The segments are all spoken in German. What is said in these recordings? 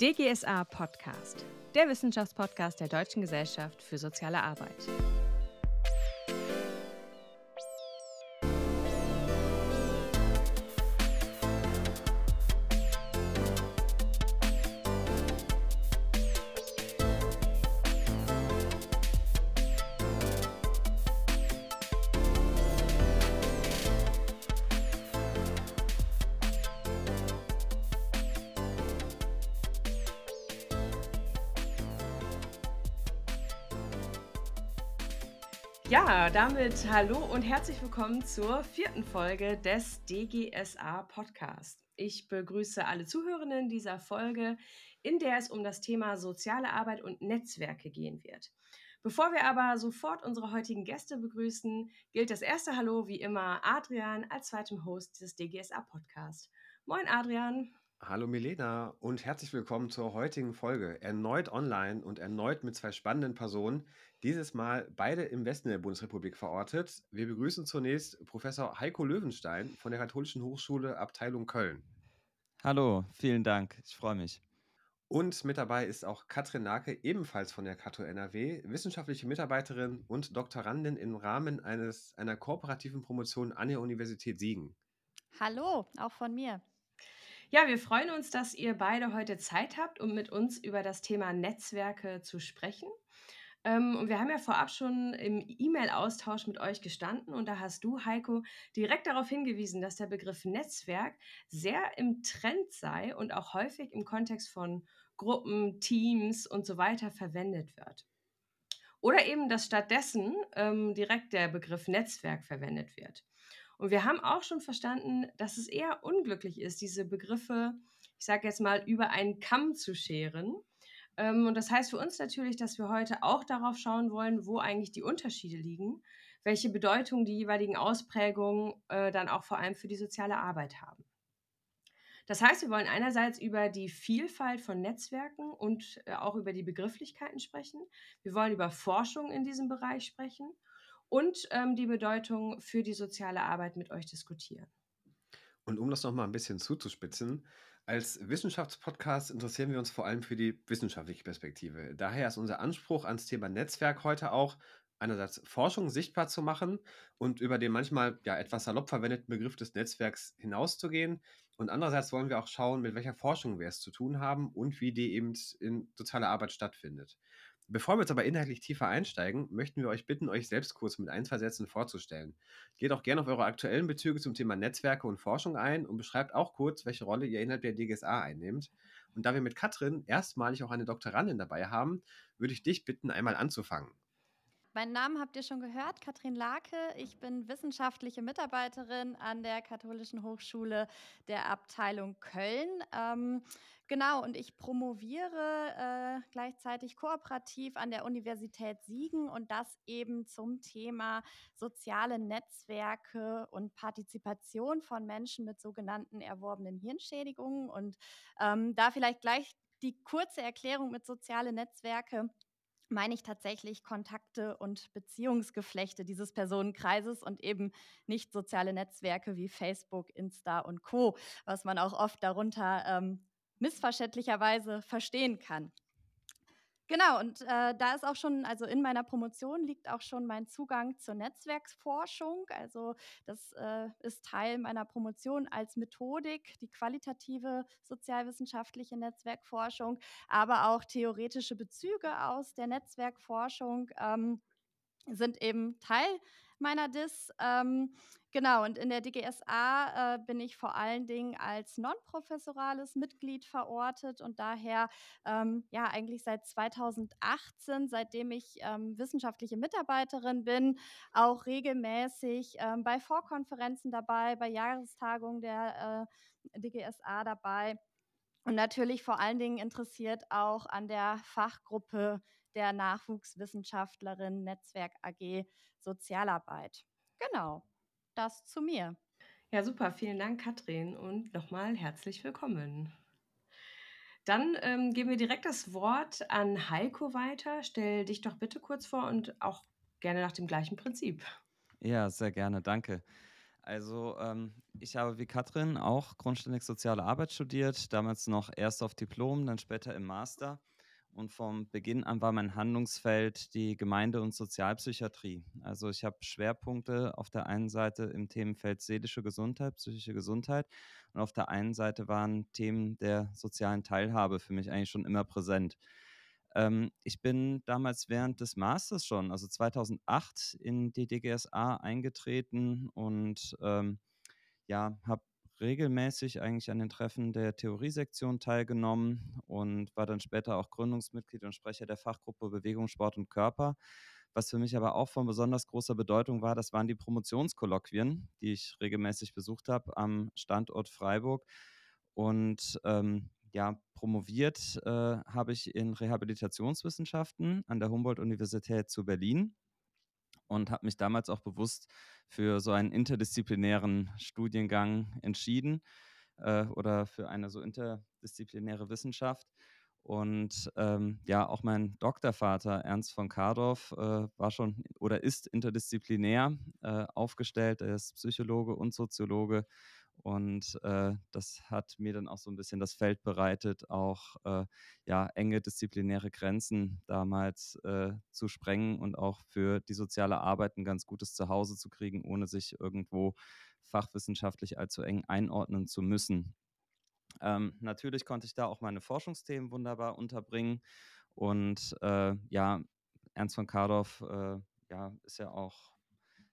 DGSA Podcast, der Wissenschaftspodcast der Deutschen Gesellschaft für soziale Arbeit. Damit hallo und herzlich willkommen zur vierten Folge des DGSA Podcast. Ich begrüße alle Zuhörenden dieser Folge, in der es um das Thema soziale Arbeit und Netzwerke gehen wird. Bevor wir aber sofort unsere heutigen Gäste begrüßen, gilt das erste Hallo wie immer Adrian als zweitem Host des DGSA Podcast. Moin Adrian. Hallo Milena und herzlich willkommen zur heutigen Folge. Erneut online und erneut mit zwei spannenden Personen. Dieses Mal beide im Westen der Bundesrepublik verortet. Wir begrüßen zunächst Professor Heiko Löwenstein von der Katholischen Hochschule Abteilung Köln. Hallo, vielen Dank. Ich freue mich. Und mit dabei ist auch Katrin Nake, ebenfalls von der Kato NRW, wissenschaftliche Mitarbeiterin und Doktorandin im Rahmen eines, einer kooperativen Promotion an der Universität Siegen. Hallo, auch von mir. Ja, wir freuen uns, dass ihr beide heute Zeit habt, um mit uns über das Thema Netzwerke zu sprechen. Ähm, und wir haben ja vorab schon im E-Mail-Austausch mit euch gestanden und da hast du, Heiko, direkt darauf hingewiesen, dass der Begriff Netzwerk sehr im Trend sei und auch häufig im Kontext von Gruppen, Teams und so weiter verwendet wird. Oder eben, dass stattdessen ähm, direkt der Begriff Netzwerk verwendet wird. Und wir haben auch schon verstanden, dass es eher unglücklich ist, diese Begriffe, ich sage jetzt mal, über einen Kamm zu scheren. Ähm, und das heißt für uns natürlich, dass wir heute auch darauf schauen wollen, wo eigentlich die Unterschiede liegen, welche Bedeutung die jeweiligen Ausprägungen äh, dann auch vor allem für die soziale Arbeit haben. Das heißt, wir wollen einerseits über die Vielfalt von Netzwerken und äh, auch über die Begrifflichkeiten sprechen. Wir wollen über Forschung in diesem Bereich sprechen und ähm, die Bedeutung für die soziale Arbeit mit euch diskutieren. Und um das nochmal ein bisschen zuzuspitzen, als Wissenschaftspodcast interessieren wir uns vor allem für die wissenschaftliche Perspektive. Daher ist unser Anspruch ans Thema Netzwerk heute auch, einerseits Forschung sichtbar zu machen und über den manchmal ja etwas salopp verwendeten Begriff des Netzwerks hinauszugehen. Und andererseits wollen wir auch schauen, mit welcher Forschung wir es zu tun haben und wie die eben in sozialer Arbeit stattfindet. Bevor wir jetzt aber inhaltlich tiefer einsteigen, möchten wir euch bitten, euch selbst kurz mit ein, zwei Sätzen vorzustellen. Geht auch gerne auf eure aktuellen Bezüge zum Thema Netzwerke und Forschung ein und beschreibt auch kurz, welche Rolle ihr innerhalb der DGSA einnehmt. Und da wir mit Katrin erstmalig auch eine Doktorandin dabei haben, würde ich dich bitten, einmal anzufangen. Meinen Namen habt ihr schon gehört, Katrin Lake. Ich bin wissenschaftliche Mitarbeiterin an der Katholischen Hochschule der Abteilung Köln. Ähm, genau, und ich promoviere äh, gleichzeitig kooperativ an der Universität Siegen und das eben zum Thema soziale Netzwerke und Partizipation von Menschen mit sogenannten erworbenen Hirnschädigungen. Und ähm, da vielleicht gleich die kurze Erklärung mit soziale Netzwerke meine ich tatsächlich Kontakte und Beziehungsgeflechte dieses Personenkreises und eben nicht soziale Netzwerke wie Facebook, Insta und Co, was man auch oft darunter ähm, missverständlicherweise verstehen kann. Genau, und äh, da ist auch schon, also in meiner Promotion liegt auch schon mein Zugang zur Netzwerksforschung. Also das äh, ist Teil meiner Promotion als Methodik, die qualitative sozialwissenschaftliche Netzwerkforschung, aber auch theoretische Bezüge aus der Netzwerkforschung ähm, sind eben Teil meiner DIS. Ähm, genau, und in der DGSA äh, bin ich vor allen Dingen als non-professorales Mitglied verortet und daher ähm, ja eigentlich seit 2018, seitdem ich ähm, wissenschaftliche Mitarbeiterin bin, auch regelmäßig ähm, bei Vorkonferenzen dabei, bei Jahrestagungen der äh, DGSA dabei. Und natürlich vor allen Dingen interessiert auch an der Fachgruppe der Nachwuchswissenschaftlerin Netzwerk AG Sozialarbeit. Genau, das zu mir. Ja, super. Vielen Dank, Katrin. Und nochmal herzlich willkommen. Dann ähm, geben wir direkt das Wort an Heiko weiter. Stell dich doch bitte kurz vor und auch gerne nach dem gleichen Prinzip. Ja, sehr gerne, danke. also ähm, ich habe wie Katrin auch grundständig soziale Arbeit studiert, damals noch erst auf Diplom, dann später im Master. Und vom Beginn an war mein Handlungsfeld die Gemeinde- und Sozialpsychiatrie. Also ich habe Schwerpunkte auf der einen Seite im Themenfeld seelische Gesundheit, psychische Gesundheit und auf der einen Seite waren Themen der sozialen Teilhabe für mich eigentlich schon immer präsent. Ähm, ich bin damals während des Masters schon, also 2008, in die DGSA eingetreten und ähm, ja, habe regelmäßig eigentlich an den Treffen der Theoriesektion teilgenommen und war dann später auch Gründungsmitglied und Sprecher der Fachgruppe Bewegung, Sport und Körper. Was für mich aber auch von besonders großer Bedeutung war, das waren die Promotionskolloquien, die ich regelmäßig besucht habe am Standort Freiburg. Und ähm, ja, promoviert äh, habe ich in Rehabilitationswissenschaften an der Humboldt-Universität zu Berlin und habe mich damals auch bewusst für so einen interdisziplinären Studiengang entschieden äh, oder für eine so interdisziplinäre Wissenschaft. Und ähm, ja, auch mein Doktorvater Ernst von Kardorf äh, war schon oder ist interdisziplinär äh, aufgestellt. Er ist Psychologe und Soziologe und äh, das hat mir dann auch so ein bisschen das Feld bereitet, auch äh, ja, enge disziplinäre Grenzen damals äh, zu sprengen und auch für die soziale Arbeit ein ganz gutes Zuhause zu kriegen, ohne sich irgendwo fachwissenschaftlich allzu eng einordnen zu müssen. Ähm, natürlich konnte ich da auch meine Forschungsthemen wunderbar unterbringen. Und äh, ja, Ernst von Kardorf äh, ja, ist ja auch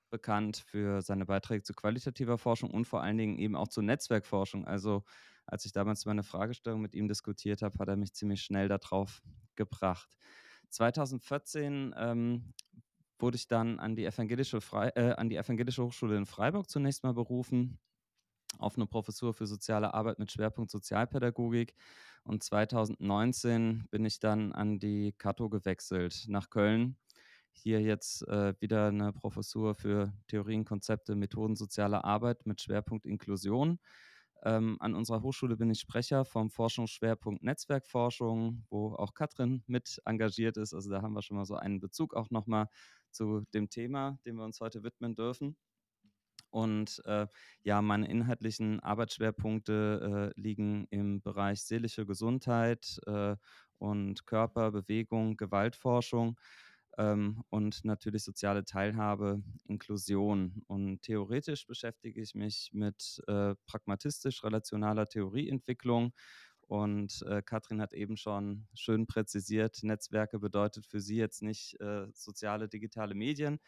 bekannt für seine Beiträge zu qualitativer Forschung und vor allen Dingen eben auch zur Netzwerkforschung. Also als ich damals meine Fragestellung mit ihm diskutiert habe, hat er mich ziemlich schnell darauf gebracht. 2014 ähm, wurde ich dann an die, evangelische Fre äh, an die Evangelische Hochschule in Freiburg zunächst mal berufen, auf eine Professur für soziale Arbeit mit Schwerpunkt Sozialpädagogik. Und 2019 bin ich dann an die Kato gewechselt nach Köln hier jetzt äh, wieder eine Professur für Theorien, Konzepte, Methoden sozialer Arbeit mit Schwerpunkt Inklusion. Ähm, an unserer Hochschule bin ich Sprecher vom Forschungsschwerpunkt Netzwerkforschung, wo auch Katrin mit engagiert ist. Also da haben wir schon mal so einen Bezug auch nochmal zu dem Thema, dem wir uns heute widmen dürfen. Und äh, ja, meine inhaltlichen Arbeitsschwerpunkte äh, liegen im Bereich seelische Gesundheit äh, und Körper, Bewegung, Gewaltforschung ähm, und natürlich soziale Teilhabe, Inklusion. Und theoretisch beschäftige ich mich mit äh, pragmatistisch-relationaler Theorieentwicklung. Und äh, Katrin hat eben schon schön präzisiert, Netzwerke bedeutet für sie jetzt nicht äh, soziale digitale Medien,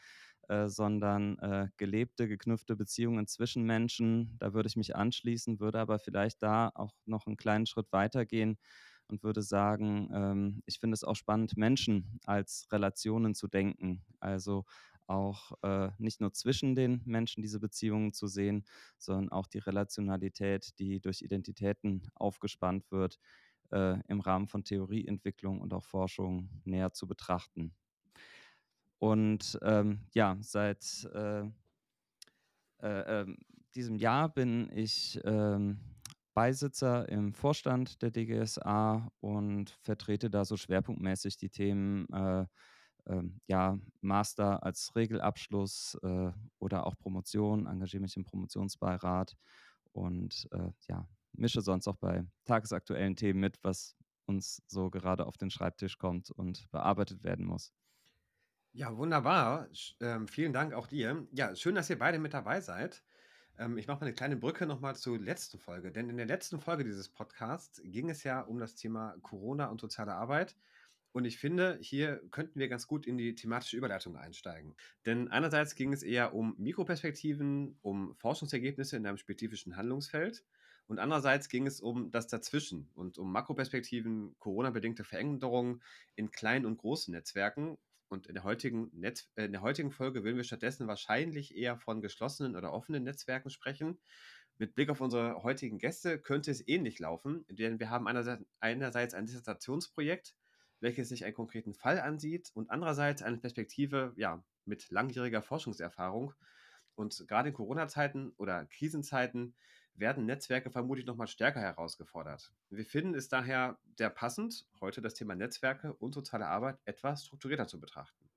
äh, sondern äh, gelebte, geknüpfte Beziehungen zwischen Menschen. Da würde ich mich anschließen, würde aber vielleicht da auch noch einen kleinen Schritt weitergehen und würde sagen, ähm, ich finde es auch spannend, Menschen als Relationen zu denken. Also auch äh, nicht nur zwischen den Menschen diese Beziehungen zu sehen, sondern auch die Relationalität, die durch Identitäten aufgespannt wird, äh, im Rahmen von Theorieentwicklung und auch Forschung näher zu betrachten. Und ähm, ja, seit äh, äh ähm, diesem Jahr bin ich ähm, Beisitzer im Vorstand der DGSA und vertrete da so schwerpunktmäßig die Themen äh, äh, ja, Master als Regelabschluss äh, oder auch Promotion, engagiere mich im Promotionsbeirat und äh, ja, mische sonst auch bei tagesaktuellen Themen mit, was uns so gerade auf den Schreibtisch kommt und bearbeitet werden muss. Ja, wunderbar. Ähm, vielen Dank auch dir. Ja, schön, dass ihr beide mit dabei seid. Ähm, ich mache mal eine kleine Brücke nochmal zur letzten Folge, denn in der letzten Folge dieses Podcasts ging es ja um das Thema Corona und soziale Arbeit. Und ich finde, hier könnten wir ganz gut in die thematische Überleitung einsteigen. Denn einerseits ging es eher um Mikroperspektiven, um Forschungsergebnisse in einem spezifischen Handlungsfeld. Und andererseits ging es um das Dazwischen und um Makroperspektiven, Corona-bedingte Veränderungen in kleinen und großen Netzwerken und in der heutigen, Netz, äh, in der heutigen Folge will wir stattdessen wahrscheinlich eher von geschlossenen oder offenen Netzwerken sprechen. Mit Blick auf unsere heutigen Gäste könnte es ähnlich laufen, denn wir haben einerseits, einerseits ein Dissertationsprojekt, welches sich einen konkreten Fall ansieht und andererseits eine Perspektive ja, mit langjähriger Forschungserfahrung. Und gerade in Corona-Zeiten oder Krisenzeiten werden Netzwerke vermutlich nochmal stärker herausgefordert. Wir finden es daher sehr passend, heute das Thema Netzwerke und soziale Arbeit etwas strukturierter zu betrachten.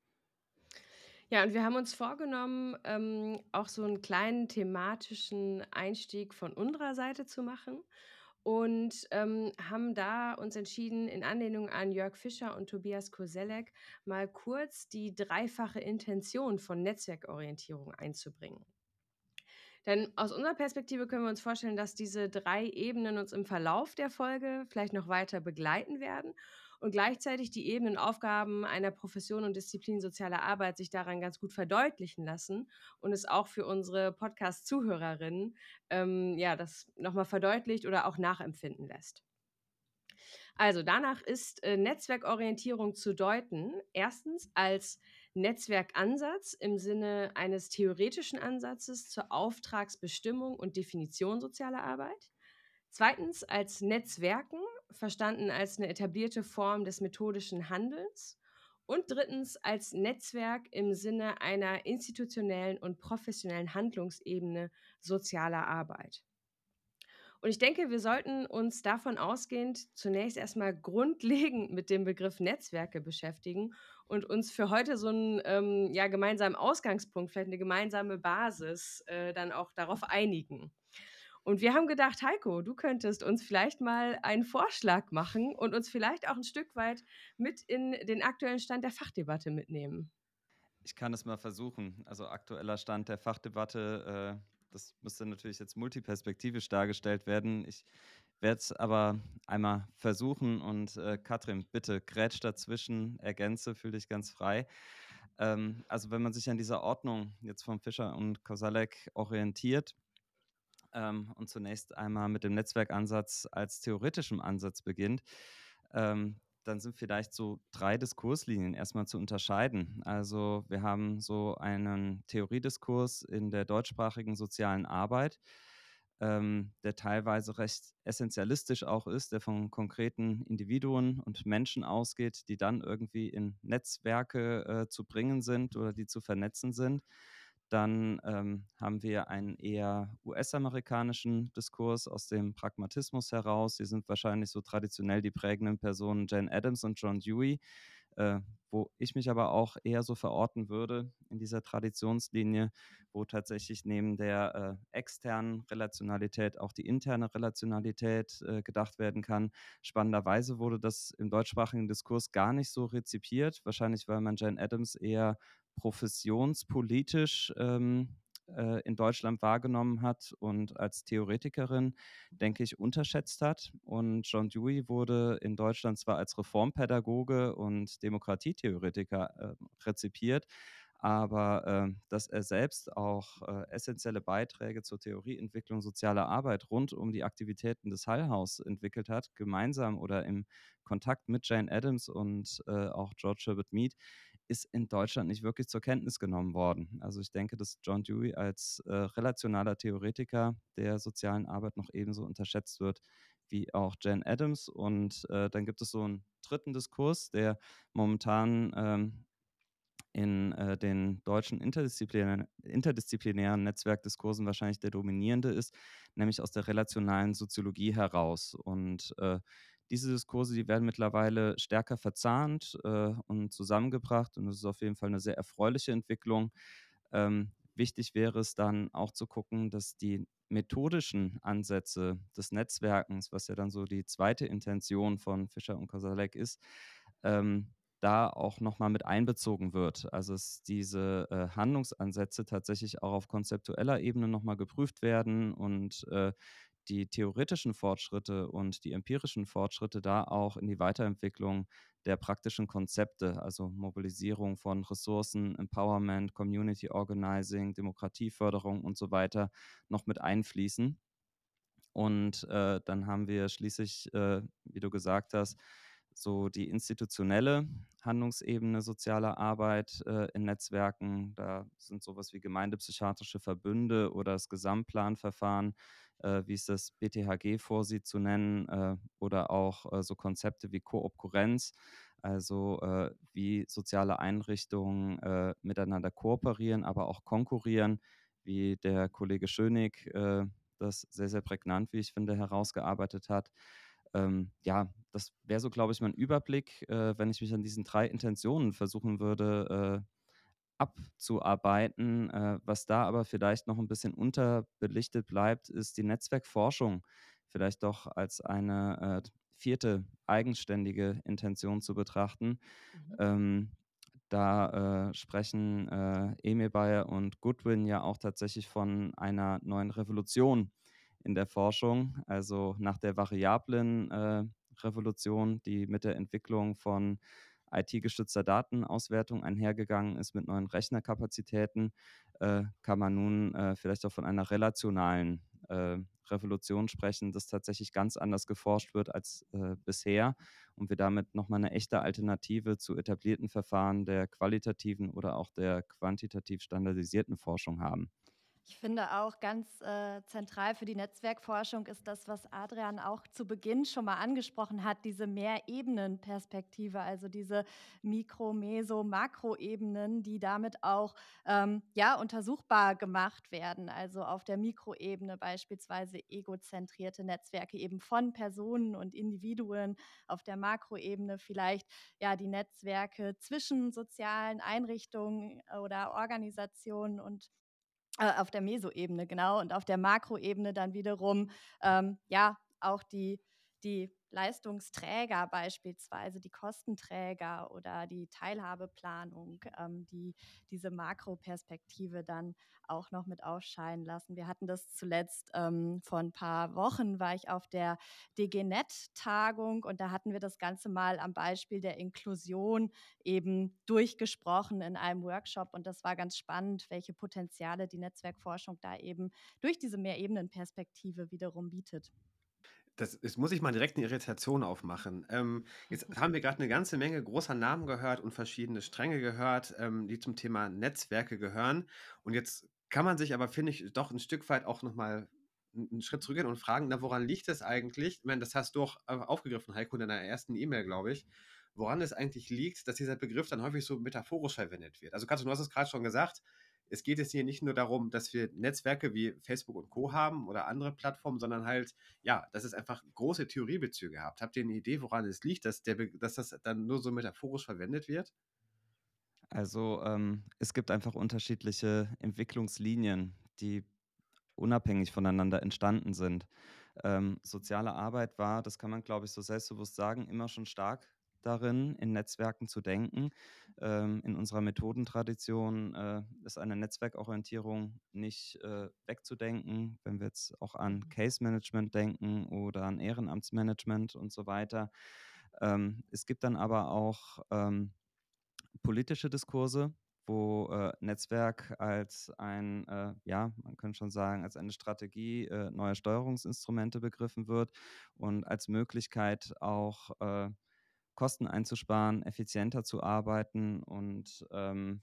Ja, und wir haben uns vorgenommen, ähm, auch so einen kleinen thematischen Einstieg von unserer Seite zu machen und, ähm, haben da uns entschieden, in Anlehnung an Jörg Fischer und Tobias Koselleck mal kurz die dreifache Intention von Netzwerkorientierung einzubringen. Denn aus unserer Perspektive können wir uns vorstellen, dass diese drei Ebenen uns im Verlauf der Folge vielleicht noch weiter begleiten werden und gleichzeitig die Ebenen Aufgaben einer Profession und Disziplin sozialer Arbeit sich daran ganz gut verdeutlichen lassen und es auch für unsere Podcast-Zuhörerinnen ähm, ja, das nochmal verdeutlicht oder auch nachempfinden lässt. Also danach ist äh, Netzwerkorientierung zu deuten, erstens als Netzwerkansatz im Sinne eines theoretischen Ansatzes zur Auftragsbestimmung und Definition sozialer Arbeit. Zweitens als Netzwerken, verstanden als eine etablierte Form des methodischen Handelns. Und drittens als Netzwerk im Sinne einer institutionellen und professionellen Handlungsebene sozialer Arbeit. Und ich denke, wir sollten uns davon ausgehend zunächst erstmal grundlegend mit dem Begriff Netzwerke beschäftigen und uns für heute so einen ähm, ja, gemeinsamen Ausgangspunkt, vielleicht eine gemeinsame Basis äh, dann auch darauf einigen. Und wir haben gedacht, Heiko, du könntest uns vielleicht mal einen Vorschlag machen und uns vielleicht auch ein Stück weit mit in den aktuellen Stand der Fachdebatte mitnehmen. Ich kann es mal versuchen. Also aktueller Stand der Fachdebatte, äh, das müsste natürlich jetzt multiperspektivisch dargestellt werden. Ich werde es aber einmal versuchen und äh, Katrin, bitte grätsch dazwischen, ergänze, fühle dich ganz frei. Ähm, also wenn man sich an dieser Ordnung jetzt von Fischer und Kosalek orientiert ähm, und zunächst einmal mit dem Netzwerkansatz als theoretischem Ansatz beginnt, ähm, dann sind vielleicht so drei Diskurslinien erstmal zu unterscheiden. Also wir haben so einen Theoriediskurs in der deutschsprachigen sozialen Arbeit, ähm, der teilweise recht essentialistisch auch ist, der von konkreten Individuen und Menschen ausgeht, die dann irgendwie in Netzwerke äh, zu bringen sind oder die zu vernetzen sind. Dann ähm, haben wir einen eher US-amerikanischen Diskurs aus dem Pragmatismus heraus. Sie sind wahrscheinlich so traditionell die prägenden Personen Jane Addams und John Dewey, äh, wo ich mich aber auch eher so verorten würde in dieser Traditionslinie, wo tatsächlich neben der äh, externen Relationalität auch die interne Relationalität äh, gedacht werden kann. Spannenderweise wurde das im deutschsprachigen Diskurs gar nicht so rezipiert, wahrscheinlich weil man Jane Addams eher professionspolitisch ähm, äh, in Deutschland wahrgenommen hat und als Theoretikerin, denke ich, unterschätzt hat. Und John Dewey wurde in Deutschland zwar als Reformpädagoge und Demokratietheoretiker äh, rezipiert, aber äh, dass er selbst auch äh, essentielle Beiträge zur Theorieentwicklung sozialer Arbeit rund um die Aktivitäten des Hallhaus entwickelt hat, gemeinsam oder im Kontakt mit Jane Addams und äh, auch George Herbert Mead, ist in Deutschland nicht wirklich zur Kenntnis genommen worden. Also ich denke, dass John Dewey als äh, relationaler Theoretiker der sozialen Arbeit noch ebenso unterschätzt wird wie auch Jane Addams. Und äh, dann gibt es so einen dritten Diskurs, der momentan ähm, in äh, den deutschen interdisziplinären, interdisziplinären Netzwerkdiskursen wahrscheinlich der dominierende ist, nämlich aus der relationalen Soziologie heraus. Und äh, diese Diskurse, die werden mittlerweile stärker verzahnt äh, und zusammengebracht und das ist auf jeden Fall eine sehr erfreuliche Entwicklung. Ähm, wichtig wäre es dann auch zu gucken, dass die methodischen Ansätze des Netzwerkens, was ja dann so die zweite Intention von Fischer und Kosalek ist, ähm, da auch nochmal mit einbezogen wird. Also dass diese äh, Handlungsansätze tatsächlich auch auf konzeptueller Ebene nochmal geprüft werden und äh, die theoretischen Fortschritte und die empirischen Fortschritte da auch in die Weiterentwicklung der praktischen Konzepte, also Mobilisierung von Ressourcen, Empowerment, Community Organizing, Demokratieförderung und so weiter noch mit einfließen. Und äh, dann haben wir schließlich, äh, wie du gesagt hast, so die institutionelle Handlungsebene sozialer Arbeit äh, in Netzwerken. Da sind sowas wie gemeindepsychiatrische Verbünde oder das Gesamtplanverfahren, wie es das BTHG vorsieht, zu nennen, äh, oder auch äh, so Konzepte wie Koopkurrenz, also äh, wie soziale Einrichtungen äh, miteinander kooperieren, aber auch konkurrieren, wie der Kollege Schönig das sehr, sehr prägnant, wie ich finde, herausgearbeitet hat. Ähm, ja, das wäre so, glaube ich, mein Überblick, äh, wenn ich mich an diesen drei Intentionen versuchen würde abzuarbeiten. Äh, was da aber vielleicht noch ein bisschen unterbelichtet bleibt, ist die Netzwerkforschung vielleicht doch als eine äh, vierte eigenständige Intention zu betrachten. Mhm. Ähm, da äh, sprechen äh, Emil Bayer und Goodwin ja auch tatsächlich von einer neuen Revolution in der Forschung, also nach der variablen äh, Revolution, die mit der Entwicklung von IT-gestützter Datenauswertung einhergegangen ist mit neuen Rechnerkapazitäten, äh, kann man nun äh, vielleicht auch von einer relationalen äh, Revolution sprechen, dass tatsächlich ganz anders geforscht wird als äh, bisher und wir damit nochmal eine echte Alternative zu etablierten Verfahren der qualitativen oder auch der quantitativ standardisierten Forschung haben. Ich finde auch ganz äh, zentral für die Netzwerkforschung ist das, was Adrian auch zu Beginn schon mal angesprochen hat, diese Mehrebenenperspektive, also diese Mikro-, Meso-, Makroebenen, die damit auch ähm, ja, untersuchbar gemacht werden. Also auf der Mikroebene beispielsweise egozentrierte Netzwerke eben von Personen und Individuen, auf der Makroebene vielleicht ja die Netzwerke zwischen sozialen Einrichtungen oder Organisationen und äh, auf der Meso-Ebene, genau. Und auf der Makroebene dann wiederum, ähm, ja, auch die, die Leistungsträger beispielsweise, die Kostenträger oder die Teilhabeplanung, ähm, die diese Makroperspektive dann auch noch mit aufscheinen lassen. Wir hatten das zuletzt ähm, vor ein paar Wochen, war ich auf der DGNet-Tagung und da hatten wir das Ganze mal am Beispiel der Inklusion eben durchgesprochen in einem Workshop und das war ganz spannend, welche Potenziale die Netzwerkforschung da eben durch diese Mehrebenenperspektive wiederum bietet. Das, jetzt muss ich mal direkt eine Irritation aufmachen. Ähm, jetzt haben wir gerade eine ganze Menge großer Namen gehört und verschiedene Stränge gehört, ähm, die zum Thema Netzwerke gehören. Und jetzt kann man sich aber, finde ich, doch ein Stück weit auch nochmal einen Schritt zurückgehen und fragen, na, woran liegt es eigentlich? Ich meine, das hast du auch aufgegriffen, Heiko, in deiner ersten E-Mail, glaube ich, woran es eigentlich liegt, dass dieser Begriff dann häufig so metaphorisch verwendet wird. Also Katrin, du hast es gerade schon gesagt, es geht jetzt hier nicht nur darum, dass wir Netzwerke wie Facebook und Co. haben oder andere Plattformen, sondern halt, ja, dass es einfach große Theoriebezüge habt. Habt ihr eine Idee, woran es liegt, dass, der, dass das dann nur so metaphorisch verwendet wird? Also ähm, es gibt einfach unterschiedliche Entwicklungslinien, die unabhängig voneinander entstanden sind. Ähm, soziale Arbeit war, das kann man, glaube ich, so selbstbewusst sagen, immer schon stark darin, in Netzwerken zu denken. Ähm, in unserer Methodentradition äh, ist eine Netzwerkorientierung nicht äh, wegzudenken, wenn wir jetzt auch an mhm. Case Management denken oder an Ehrenamtsmanagement und so weiter. Ähm, es gibt dann aber auch ähm, politische Diskurse, wo äh, Netzwerk als ein, äh, ja, man könnte schon sagen, als eine Strategie äh, neuer Steuerungsinstrumente begriffen wird und als Möglichkeit auch äh, Kosten einzusparen, effizienter zu arbeiten und ähm,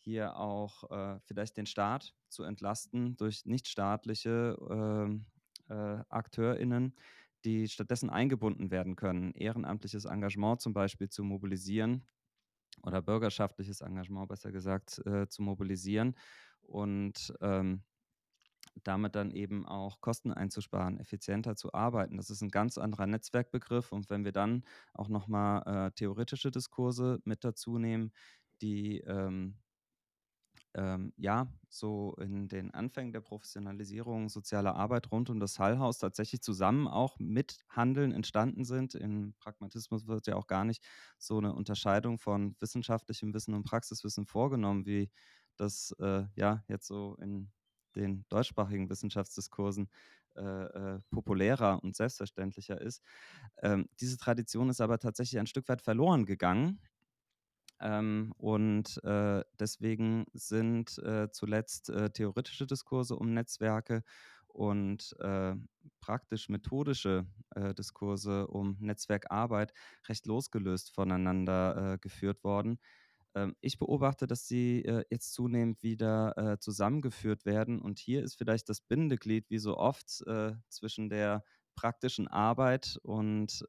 hier auch äh, vielleicht den Staat zu entlasten durch nichtstaatliche äh, äh, AkteurInnen, die stattdessen eingebunden werden können, ehrenamtliches Engagement zum Beispiel zu mobilisieren oder bürgerschaftliches Engagement besser gesagt äh, zu mobilisieren und ähm, damit dann eben auch Kosten einzusparen, effizienter zu arbeiten. Das ist ein ganz anderer Netzwerkbegriff. Und wenn wir dann auch nochmal äh, theoretische Diskurse mit dazu nehmen, die ähm, ähm, ja so in den Anfängen der Professionalisierung sozialer Arbeit rund um das Hallhaus tatsächlich zusammen auch mit Handeln entstanden sind. Im Pragmatismus wird ja auch gar nicht so eine Unterscheidung von wissenschaftlichem Wissen und Praxiswissen vorgenommen, wie das äh, ja jetzt so in den deutschsprachigen Wissenschaftsdiskursen äh, äh, populärer und selbstverständlicher ist. Ähm, diese Tradition ist aber tatsächlich ein Stück weit verloren gegangen. Ähm, und äh, deswegen sind äh, zuletzt äh, theoretische Diskurse um Netzwerke und äh, praktisch-methodische Diskurse um Netzwerkarbeit recht losgelöst voneinander geführt worden. Ähm, ich beobachte, dass sie äh, jetzt zunehmend wieder äh, zusammengeführt werden. Und hier ist vielleicht das Bindeglied, wie so oft, äh, zwischen der praktischen Arbeit und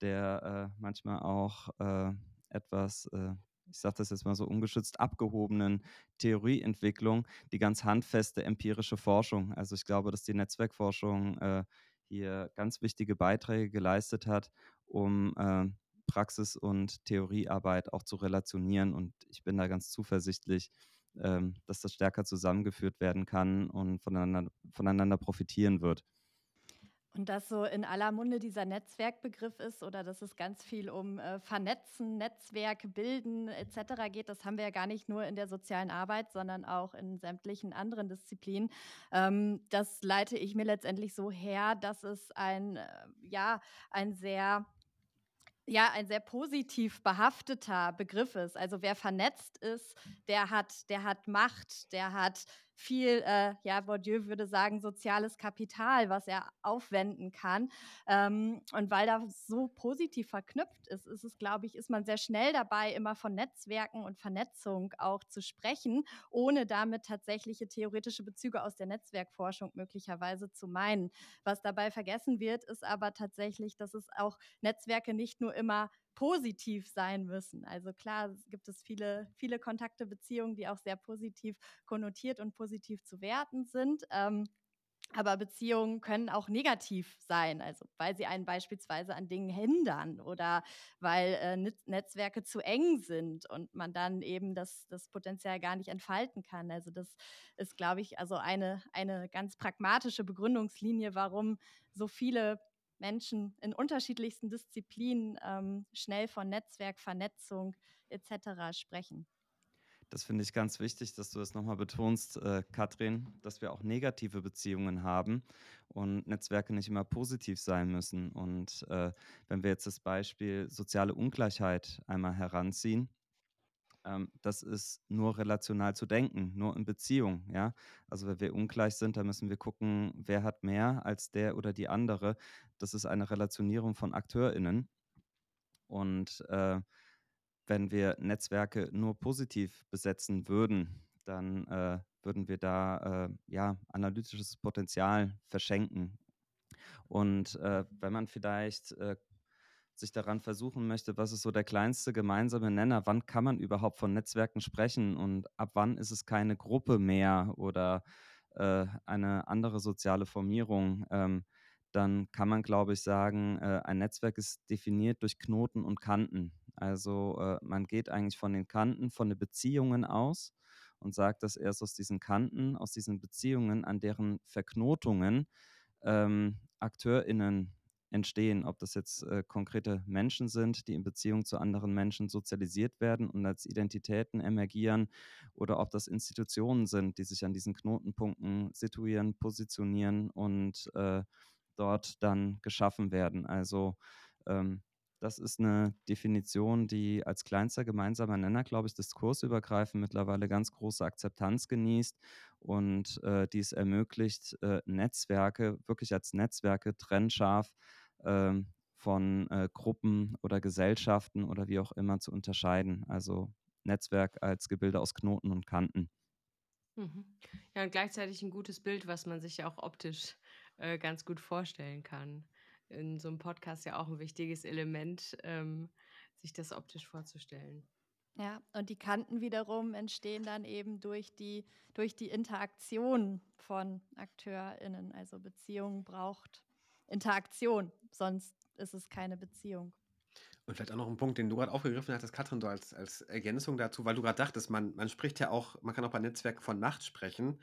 der manchmal auch etwas, ich sage das jetzt mal so ungeschützt, abgehobenen Theorieentwicklung, die ganz handfeste empirische Forschung. Also ich glaube, dass die Netzwerkforschung hier ganz wichtige Beiträge geleistet hat, um Praxis und Theoriearbeit auch zu relationieren. Und ich bin da ganz zuversichtlich, ähm, dass das stärker zusammengeführt werden kann und voneinander, voneinander profitieren wird. Und dass so in aller Munde dieser Netzwerkbegriff ist oder dass es ganz viel um äh, Vernetzen, Netzwerke bilden etc. geht, das haben wir ja gar nicht nur in der sozialen Arbeit, sondern auch in sämtlichen anderen Disziplinen. Ähm, das leite ich mir letztendlich so her, dass es ein, äh, ja, ein sehr ja, ein sehr positiv behafteter Begriff ist. Also wer vernetzt ist, der hat, der hat Macht, der hat viel, äh, ja, Bourdieu würde sagen, soziales Kapital, was er aufwenden kann. Ähm, und weil das so positiv verknüpft ist, ist es, glaube ich, ist man sehr schnell dabei, immer von Netzwerken und Vernetzung auch zu sprechen, ohne damit tatsächliche theoretische Bezüge aus der Netzwerkforschung möglicherweise zu meinen. Was dabei vergessen wird, ist aber tatsächlich, dass es auch Netzwerke nicht nur immer positiv sein müssen. Also klar gibt es viele, viele Kontakte, Beziehungen, die auch sehr positiv konnotiert und positiv zu werten sind. Ähm, aber Beziehungen können auch negativ sein, also weil sie einen beispielsweise an Dingen hindern oder weil äh, Netzwerke zu eng sind und man dann eben das, das Potenzial gar nicht entfalten kann. Also das ist, glaube ich, also eine, eine ganz pragmatische Begründungslinie, warum so viele Menschen in unterschiedlichsten Disziplinen ähm, schnell von Netzwerk, Vernetzung etc. sprechen. Das finde ich ganz wichtig, dass du das nochmal betonst, äh, Katrin, dass wir auch negative Beziehungen haben und Netzwerke nicht immer positiv sein müssen. Und äh, wenn wir jetzt das Beispiel soziale Ungleichheit einmal heranziehen, ähm, das ist nur relational zu denken, nur in Beziehung. Ja? Also wenn wir ungleich sind, dann müssen wir gucken, wer hat mehr als der oder die andere. Das ist eine Relationierung von AkteurInnen. Und äh, wenn wir Netzwerke nur positiv besetzen würden, dann äh, würden wir da äh, ja analytisches Potenzial verschenken. Und äh, wenn man vielleicht äh, sich daran versuchen möchte, was ist so der kleinste gemeinsame Nenner, wann kann man überhaupt von Netzwerken sprechen und ab wann ist es keine Gruppe mehr oder äh, eine andere soziale Formierung, ähm, dann kann man, glaube ich, sagen, äh, ein Netzwerk ist definiert durch Knoten und Kanten. Also äh, man geht eigentlich von den Kanten, von den Beziehungen aus und sagt, dass erst aus diesen Kanten, aus diesen Beziehungen, an deren Verknotungen ähm, AkteurInnen entstehen, ob das jetzt äh, konkrete Menschen sind, die in Beziehung zu anderen Menschen sozialisiert werden und als Identitäten emergieren, oder ob das Institutionen sind, die sich an diesen Knotenpunkten situieren, positionieren und äh, dort dann geschaffen werden. Also ähm, das ist eine Definition, die als kleinster gemeinsamer Nenner, glaube ich, diskursübergreifend mittlerweile ganz große Akzeptanz genießt und äh, die es ermöglicht, äh, Netzwerke wirklich als Netzwerke trennscharf äh, von Gruppen oder Gesellschaften oder wie auch immer zu unterscheiden. Also Netzwerk als Gebilde aus Knoten und Kanten. Mhm. Ja, und gleichzeitig ein gutes Bild, was man sich ja auch optisch äh, ganz gut vorstellen kann in so einem Podcast ja auch ein wichtiges Element, ähm, sich das optisch vorzustellen. Ja, und die Kanten wiederum entstehen dann eben durch die, durch die Interaktion von AkteurInnen. Also Beziehung braucht Interaktion, sonst ist es keine Beziehung. Und vielleicht auch noch ein Punkt, den du gerade aufgegriffen hattest, Katrin, so als, als Ergänzung dazu, weil du gerade dachtest, man, man spricht ja auch, man kann auch bei Netzwerken von Macht sprechen.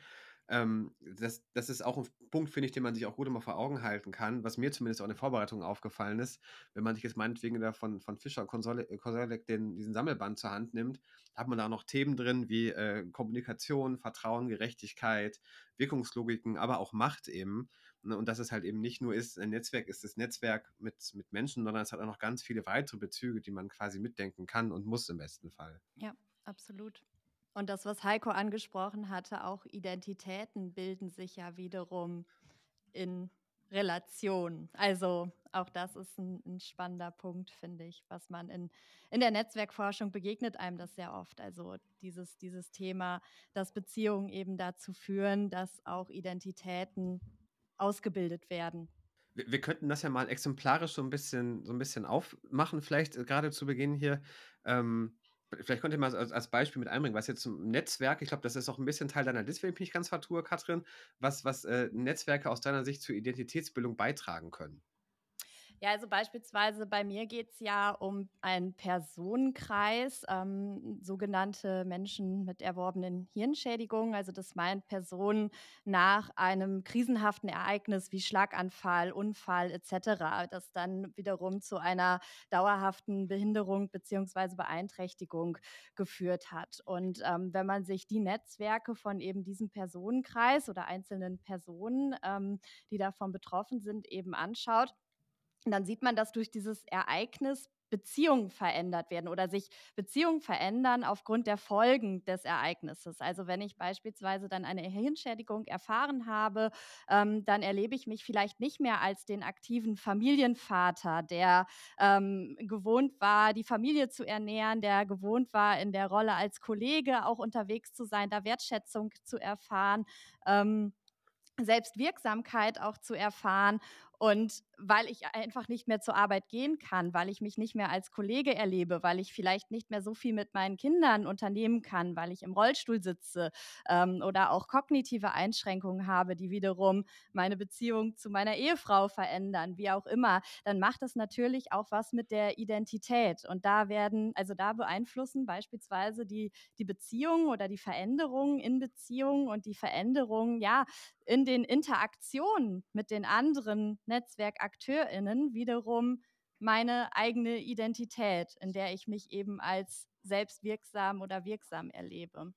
Ähm, das, das ist auch ein Punkt, finde ich, den man sich auch gut immer vor Augen halten kann, was mir zumindest auch in der Vorbereitung aufgefallen ist. Wenn man sich jetzt meinetwegen da von, von Fischer Konsolek den, diesen Sammelband zur Hand nimmt, hat man da noch Themen drin wie äh, Kommunikation, Vertrauen, Gerechtigkeit, Wirkungslogiken, aber auch Macht eben. Ne? Und dass es halt eben nicht nur ist, ein Netzwerk ist das Netzwerk mit, mit Menschen, sondern es hat auch noch ganz viele weitere Bezüge, die man quasi mitdenken kann und muss im besten Fall. Ja, absolut. Und das, was Heiko angesprochen hatte, auch Identitäten bilden sich ja wiederum in Relation. Also auch das ist ein, ein, spannender Punkt, finde ich, was man in, in der Netzwerkforschung begegnet einem das sehr oft. Also dieses, dieses Thema, dass Beziehungen eben dazu führen, dass auch Identitäten ausgebildet werden. Wir, wir könnten das ja mal exemplarisch so ein bisschen, so ein bisschen aufmachen, vielleicht gerade zu Beginn hier. Ähm, Vielleicht könnt ihr mal als, als Beispiel mit einbringen, was jetzt zum Netzwerk, ich glaube, das ist auch ein bisschen Teil deiner Liste, wenn ich mich ganz vertue, Katrin, was, was äh, Netzwerke aus deiner Sicht zur Identitätsbildung beitragen können. Ja, also beispielsweise bei mir geht es ja um einen Personenkreis, ähm, sogenannte Menschen mit erworbenen Hirnschädigungen. Also das meint Personen nach einem krisenhaften Ereignis wie Schlaganfall, Unfall etc., das dann wiederum zu einer dauerhaften Behinderung bzw. Beeinträchtigung geführt hat. Und ähm, wenn man sich die Netzwerke von eben diesem Personenkreis oder einzelnen Personen, ähm, die davon betroffen sind, eben anschaut, dann sieht man, dass durch dieses Ereignis Beziehungen verändert werden oder sich Beziehungen verändern aufgrund der Folgen des Ereignisses. Also wenn ich beispielsweise dann eine Hirnschädigung erfahren habe, ähm, dann erlebe ich mich vielleicht nicht mehr als den aktiven Familienvater, der ähm, gewohnt war, die Familie zu ernähren, der gewohnt war, in der Rolle als Kollege auch unterwegs zu sein, da Wertschätzung zu erfahren. Ähm, Selbstwirksamkeit auch zu erfahren und weil ich einfach nicht mehr zur Arbeit gehen kann, weil ich mich nicht mehr als Kollege erlebe, weil ich vielleicht nicht mehr so viel mit meinen Kindern unternehmen kann, weil ich im Rollstuhl sitze ähm, oder auch kognitive Einschränkungen habe, die wiederum meine Beziehung zu meiner Ehefrau verändern, wie auch immer, dann macht das natürlich auch was mit der Identität. Und da werden, also da beeinflussen beispielsweise die, die Beziehungen oder die Veränderungen in Beziehungen und die Veränderungen, ja, in den Interaktionen mit den anderen NetzwerkakteurInnen wiederum meine eigene Identität, in der ich mich eben als selbstwirksam oder wirksam erlebe.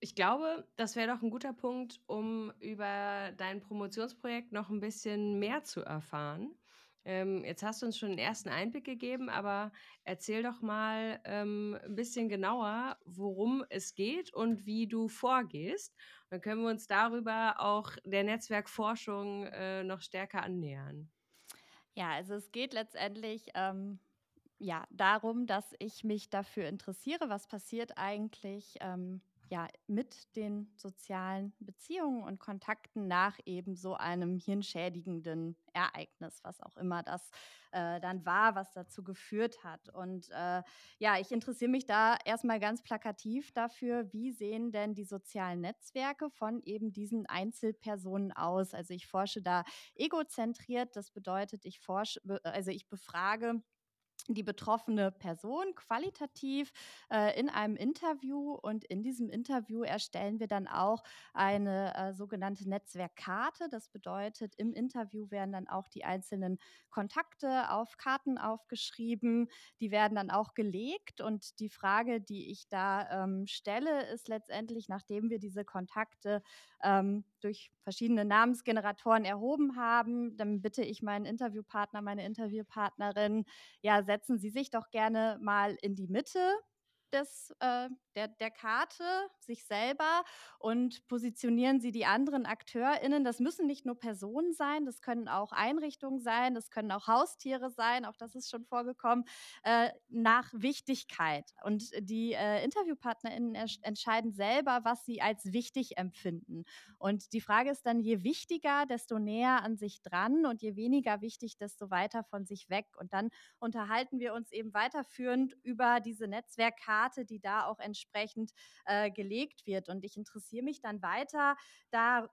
Ich glaube, das wäre doch ein guter Punkt, um über dein Promotionsprojekt noch ein bisschen mehr zu erfahren. Ähm, jetzt hast du uns schon einen ersten Einblick gegeben, aber erzähl doch mal ähm, ein bisschen genauer, worum es geht und wie du vorgehst. Dann können wir uns darüber auch der Netzwerkforschung äh, noch stärker annähern. Ja, also es geht letztendlich ähm, ja, darum, dass ich mich dafür interessiere, was passiert eigentlich ähm, ja, mit den sozialen Beziehungen und Kontakten nach eben so einem hirnschädigenden Ereignis, was auch immer das äh, dann war, was dazu geführt hat. Und äh, ja, ich interessiere mich da erstmal ganz plakativ dafür, wie sehen denn die sozialen Netzwerke von eben diesen Einzelpersonen aus? Also ich forsche da egozentriert, das bedeutet, ich forsche, also ich befrage die betroffene Person qualitativ äh, in einem Interview und in diesem Interview erstellen wir dann auch eine äh, sogenannte Netzwerkkarte. Das bedeutet, im Interview werden dann auch die einzelnen Kontakte auf Karten aufgeschrieben, die werden dann auch gelegt und die Frage, die ich da ähm, stelle, ist letztendlich, nachdem wir diese Kontakte ähm, durch verschiedene Namensgeneratoren erhoben haben, dann bitte ich meinen Interviewpartner, meine Interviewpartnerin, ja, setzen Sie sich doch gerne mal in die Mitte des, äh, der, der Karte, sich selber und positionieren Sie die anderen AkteurInnen. Das müssen nicht nur Personen sein, das können auch Einrichtungen sein, das können auch Haustiere sein, auch das ist schon vorgekommen, äh, nach Wichtigkeit. Und die äh, InterviewpartnerInnen entscheiden selber, was sie als wichtig empfinden. Und die Frage ist dann, je wichtiger, desto näher an sich dran und je weniger wichtig, desto weiter von sich weg. Und dann unterhalten wir uns eben weiterführend über diese Netzwerkkarte, die da auch entsprechend entsprechend äh, gelegt wird. Und ich interessiere mich dann weiter da,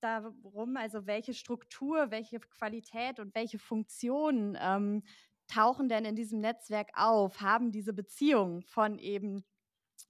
darum, also welche Struktur, welche Qualität und welche Funktionen ähm, tauchen denn in diesem Netzwerk auf, haben diese Beziehungen von eben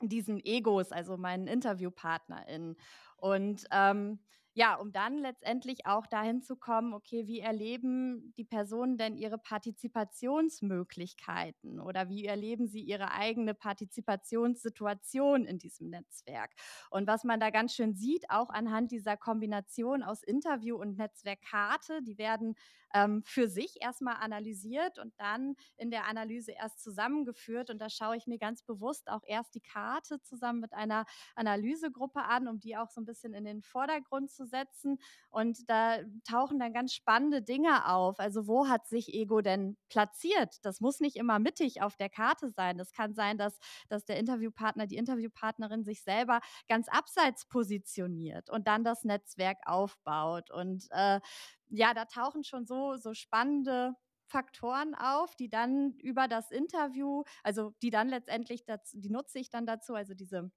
diesen Egos, also meinen InterviewpartnerInnen. Und ähm, ja, um dann letztendlich auch dahin zu kommen, okay, wie erleben die Personen denn ihre Partizipationsmöglichkeiten oder wie erleben sie ihre eigene Partizipationssituation in diesem Netzwerk? Und was man da ganz schön sieht, auch anhand dieser Kombination aus Interview und Netzwerkkarte, die werden ähm, für sich erstmal analysiert und dann in der Analyse erst zusammengeführt. Und da schaue ich mir ganz bewusst auch erst die Karte zusammen mit einer Analysegruppe an, um die auch so ein bisschen in den Vordergrund zu setzen. Und da tauchen dann ganz spannende Dinge auf. Also wo hat sich Ego denn platziert? Das muss nicht immer mittig auf der Karte sein. Das kann sein, dass, dass der Interviewpartner, die Interviewpartnerin sich selber ganz abseits positioniert und dann das Netzwerk aufbaut. Und äh, ja, da tauchen schon so, so spannende Faktoren auf, die dann über das Interview, also die dann letztendlich, dazu, die nutze ich dann dazu, also diese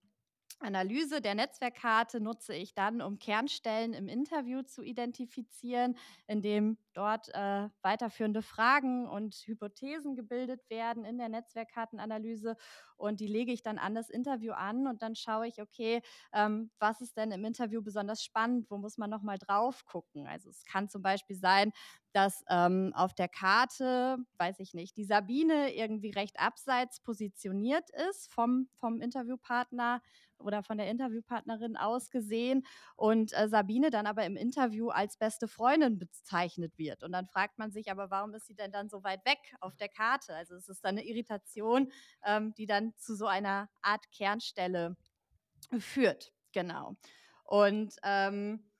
Analyse der Netzwerkkarte nutze ich dann, um Kernstellen im Interview zu identifizieren, indem dort äh, weiterführende Fragen und Hypothesen gebildet werden in der Netzwerkkartenanalyse. Und die lege ich dann an das Interview an und dann schaue ich, okay, ähm, was ist denn im Interview besonders spannend? Wo muss man nochmal drauf gucken? Also es kann zum Beispiel sein, dass ähm, auf der Karte, weiß ich nicht, die Sabine irgendwie recht abseits positioniert ist vom, vom Interviewpartner oder von der Interviewpartnerin aus gesehen und äh, Sabine dann aber im Interview als beste Freundin bezeichnet wird. Und dann fragt man sich aber, warum ist sie denn dann so weit weg auf der Karte? Also es ist dann eine Irritation, ähm, die dann zu so einer Art Kernstelle führt. Genau. Und ähm,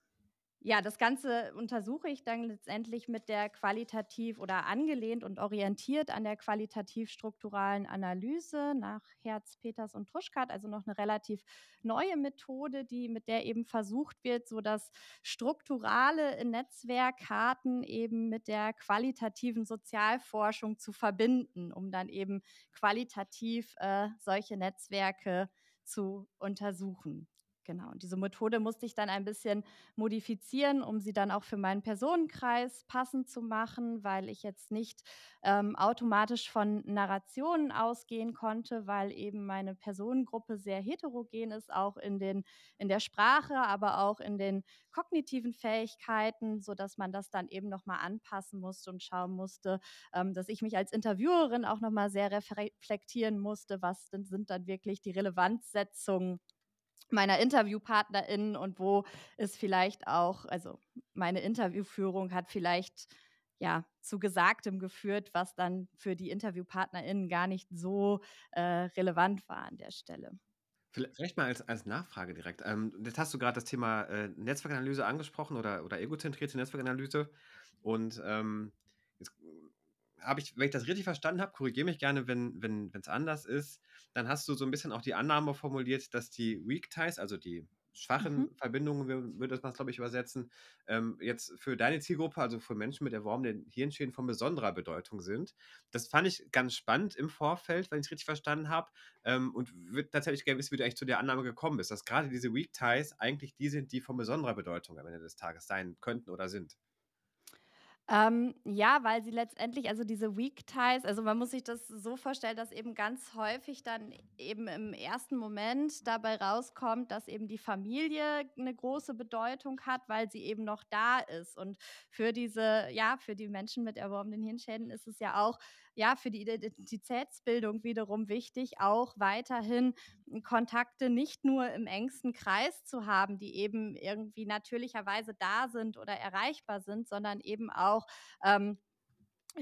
ja, das Ganze untersuche ich dann letztendlich mit der qualitativ oder angelehnt und orientiert an der qualitativ-strukturalen Analyse nach Herz, Peters und Truschkat, also noch eine relativ neue Methode, die mit der eben versucht wird, so das strukturale Netzwerkkarten eben mit der qualitativen Sozialforschung zu verbinden, um dann eben qualitativ äh, solche Netzwerke zu untersuchen. Genau, und diese Methode musste ich dann ein bisschen modifizieren, um sie dann auch für meinen Personenkreis passend zu machen, weil ich jetzt nicht ähm, automatisch von Narrationen ausgehen konnte, weil eben meine Personengruppe sehr heterogen ist, auch in, den, in der Sprache, aber auch in den kognitiven Fähigkeiten, sodass man das dann eben nochmal anpassen musste und schauen musste, ähm, dass ich mich als Interviewerin auch nochmal sehr reflektieren musste, was denn, sind dann wirklich die Relevanzsetzungen meiner InterviewpartnerInnen und wo ist vielleicht auch, also meine Interviewführung hat vielleicht ja zu Gesagtem geführt, was dann für die InterviewpartnerInnen gar nicht so äh, relevant war an der Stelle. Vielleicht mal als, als Nachfrage direkt. Ähm, jetzt hast du gerade das Thema äh, Netzwerkanalyse angesprochen oder, oder egozentrierte Netzwerkanalyse. Und ähm, habe ich, wenn ich das richtig verstanden habe, korrigiere mich gerne, wenn es wenn, anders ist, dann hast du so ein bisschen auch die Annahme formuliert, dass die Weak Ties, also die schwachen mhm. Verbindungen, würde das man glaube ich, übersetzen, ähm, jetzt für deine Zielgruppe, also für Menschen mit erworbenen Hirnschäden von besonderer Bedeutung sind. Das fand ich ganz spannend im Vorfeld, wenn ich es richtig verstanden habe. Ähm, und würde tatsächlich gerne wissen, wie du eigentlich zu der Annahme gekommen bist, dass gerade diese Weak Ties eigentlich die sind, die von besonderer Bedeutung am Ende des Tages sein könnten oder sind. Ähm, ja, weil sie letztendlich, also diese Weak Ties, also man muss sich das so vorstellen, dass eben ganz häufig dann eben im ersten Moment dabei rauskommt, dass eben die Familie eine große Bedeutung hat, weil sie eben noch da ist. Und für diese, ja, für die Menschen mit erworbenen Hirnschäden ist es ja auch ja für die Identitätsbildung wiederum wichtig, auch weiterhin Kontakte nicht nur im engsten Kreis zu haben, die eben irgendwie natürlicherweise da sind oder erreichbar sind, sondern eben auch ähm,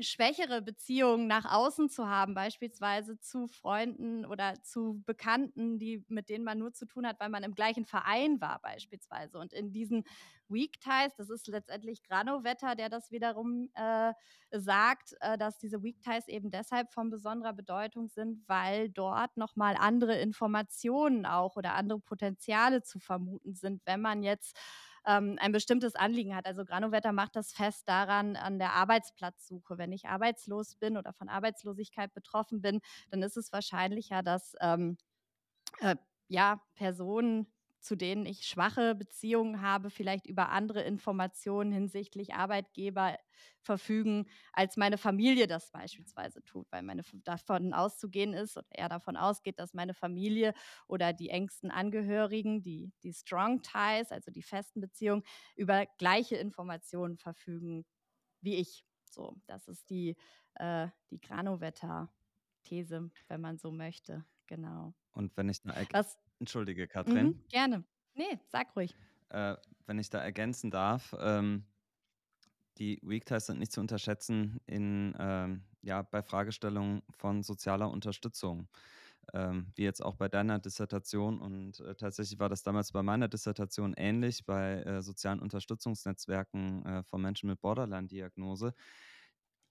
schwächere Beziehungen nach außen zu haben, beispielsweise zu Freunden oder zu Bekannten, die, mit denen man nur zu tun hat, weil man im gleichen Verein war, beispielsweise. Und in diesen Weak Ties, das ist letztendlich Granovetter, der das wiederum äh, sagt, äh, dass diese Weak Ties eben deshalb von besonderer Bedeutung sind, weil dort nochmal andere Informationen auch oder andere Potenziale zu vermuten sind, wenn man jetzt ähm, ein bestimmtes Anliegen hat. Also Granovetter macht das fest daran an der Arbeitsplatzsuche. Wenn ich arbeitslos bin oder von Arbeitslosigkeit betroffen bin, dann ist es wahrscheinlicher, dass ähm, äh, ja, Personen zu denen ich schwache Beziehungen habe, vielleicht über andere Informationen hinsichtlich Arbeitgeber verfügen, als meine Familie das beispielsweise tut, weil meine davon auszugehen ist oder er davon ausgeht, dass meine Familie oder die engsten Angehörigen, die, die Strong Ties, also die festen Beziehungen, über gleiche Informationen verfügen wie ich. So, das ist die, äh, die Granovetter-These, wenn man so möchte. Genau. Und wenn ich da Was, Entschuldige, Katrin. Mhm, gerne. Nee, sag ruhig. Äh, wenn ich da ergänzen darf, ähm, die Weak Ties sind nicht zu unterschätzen in, ähm, ja, bei Fragestellungen von sozialer Unterstützung. Ähm, wie jetzt auch bei deiner Dissertation. Und äh, tatsächlich war das damals bei meiner Dissertation ähnlich bei äh, sozialen Unterstützungsnetzwerken äh, von Menschen mit Borderline-Diagnose.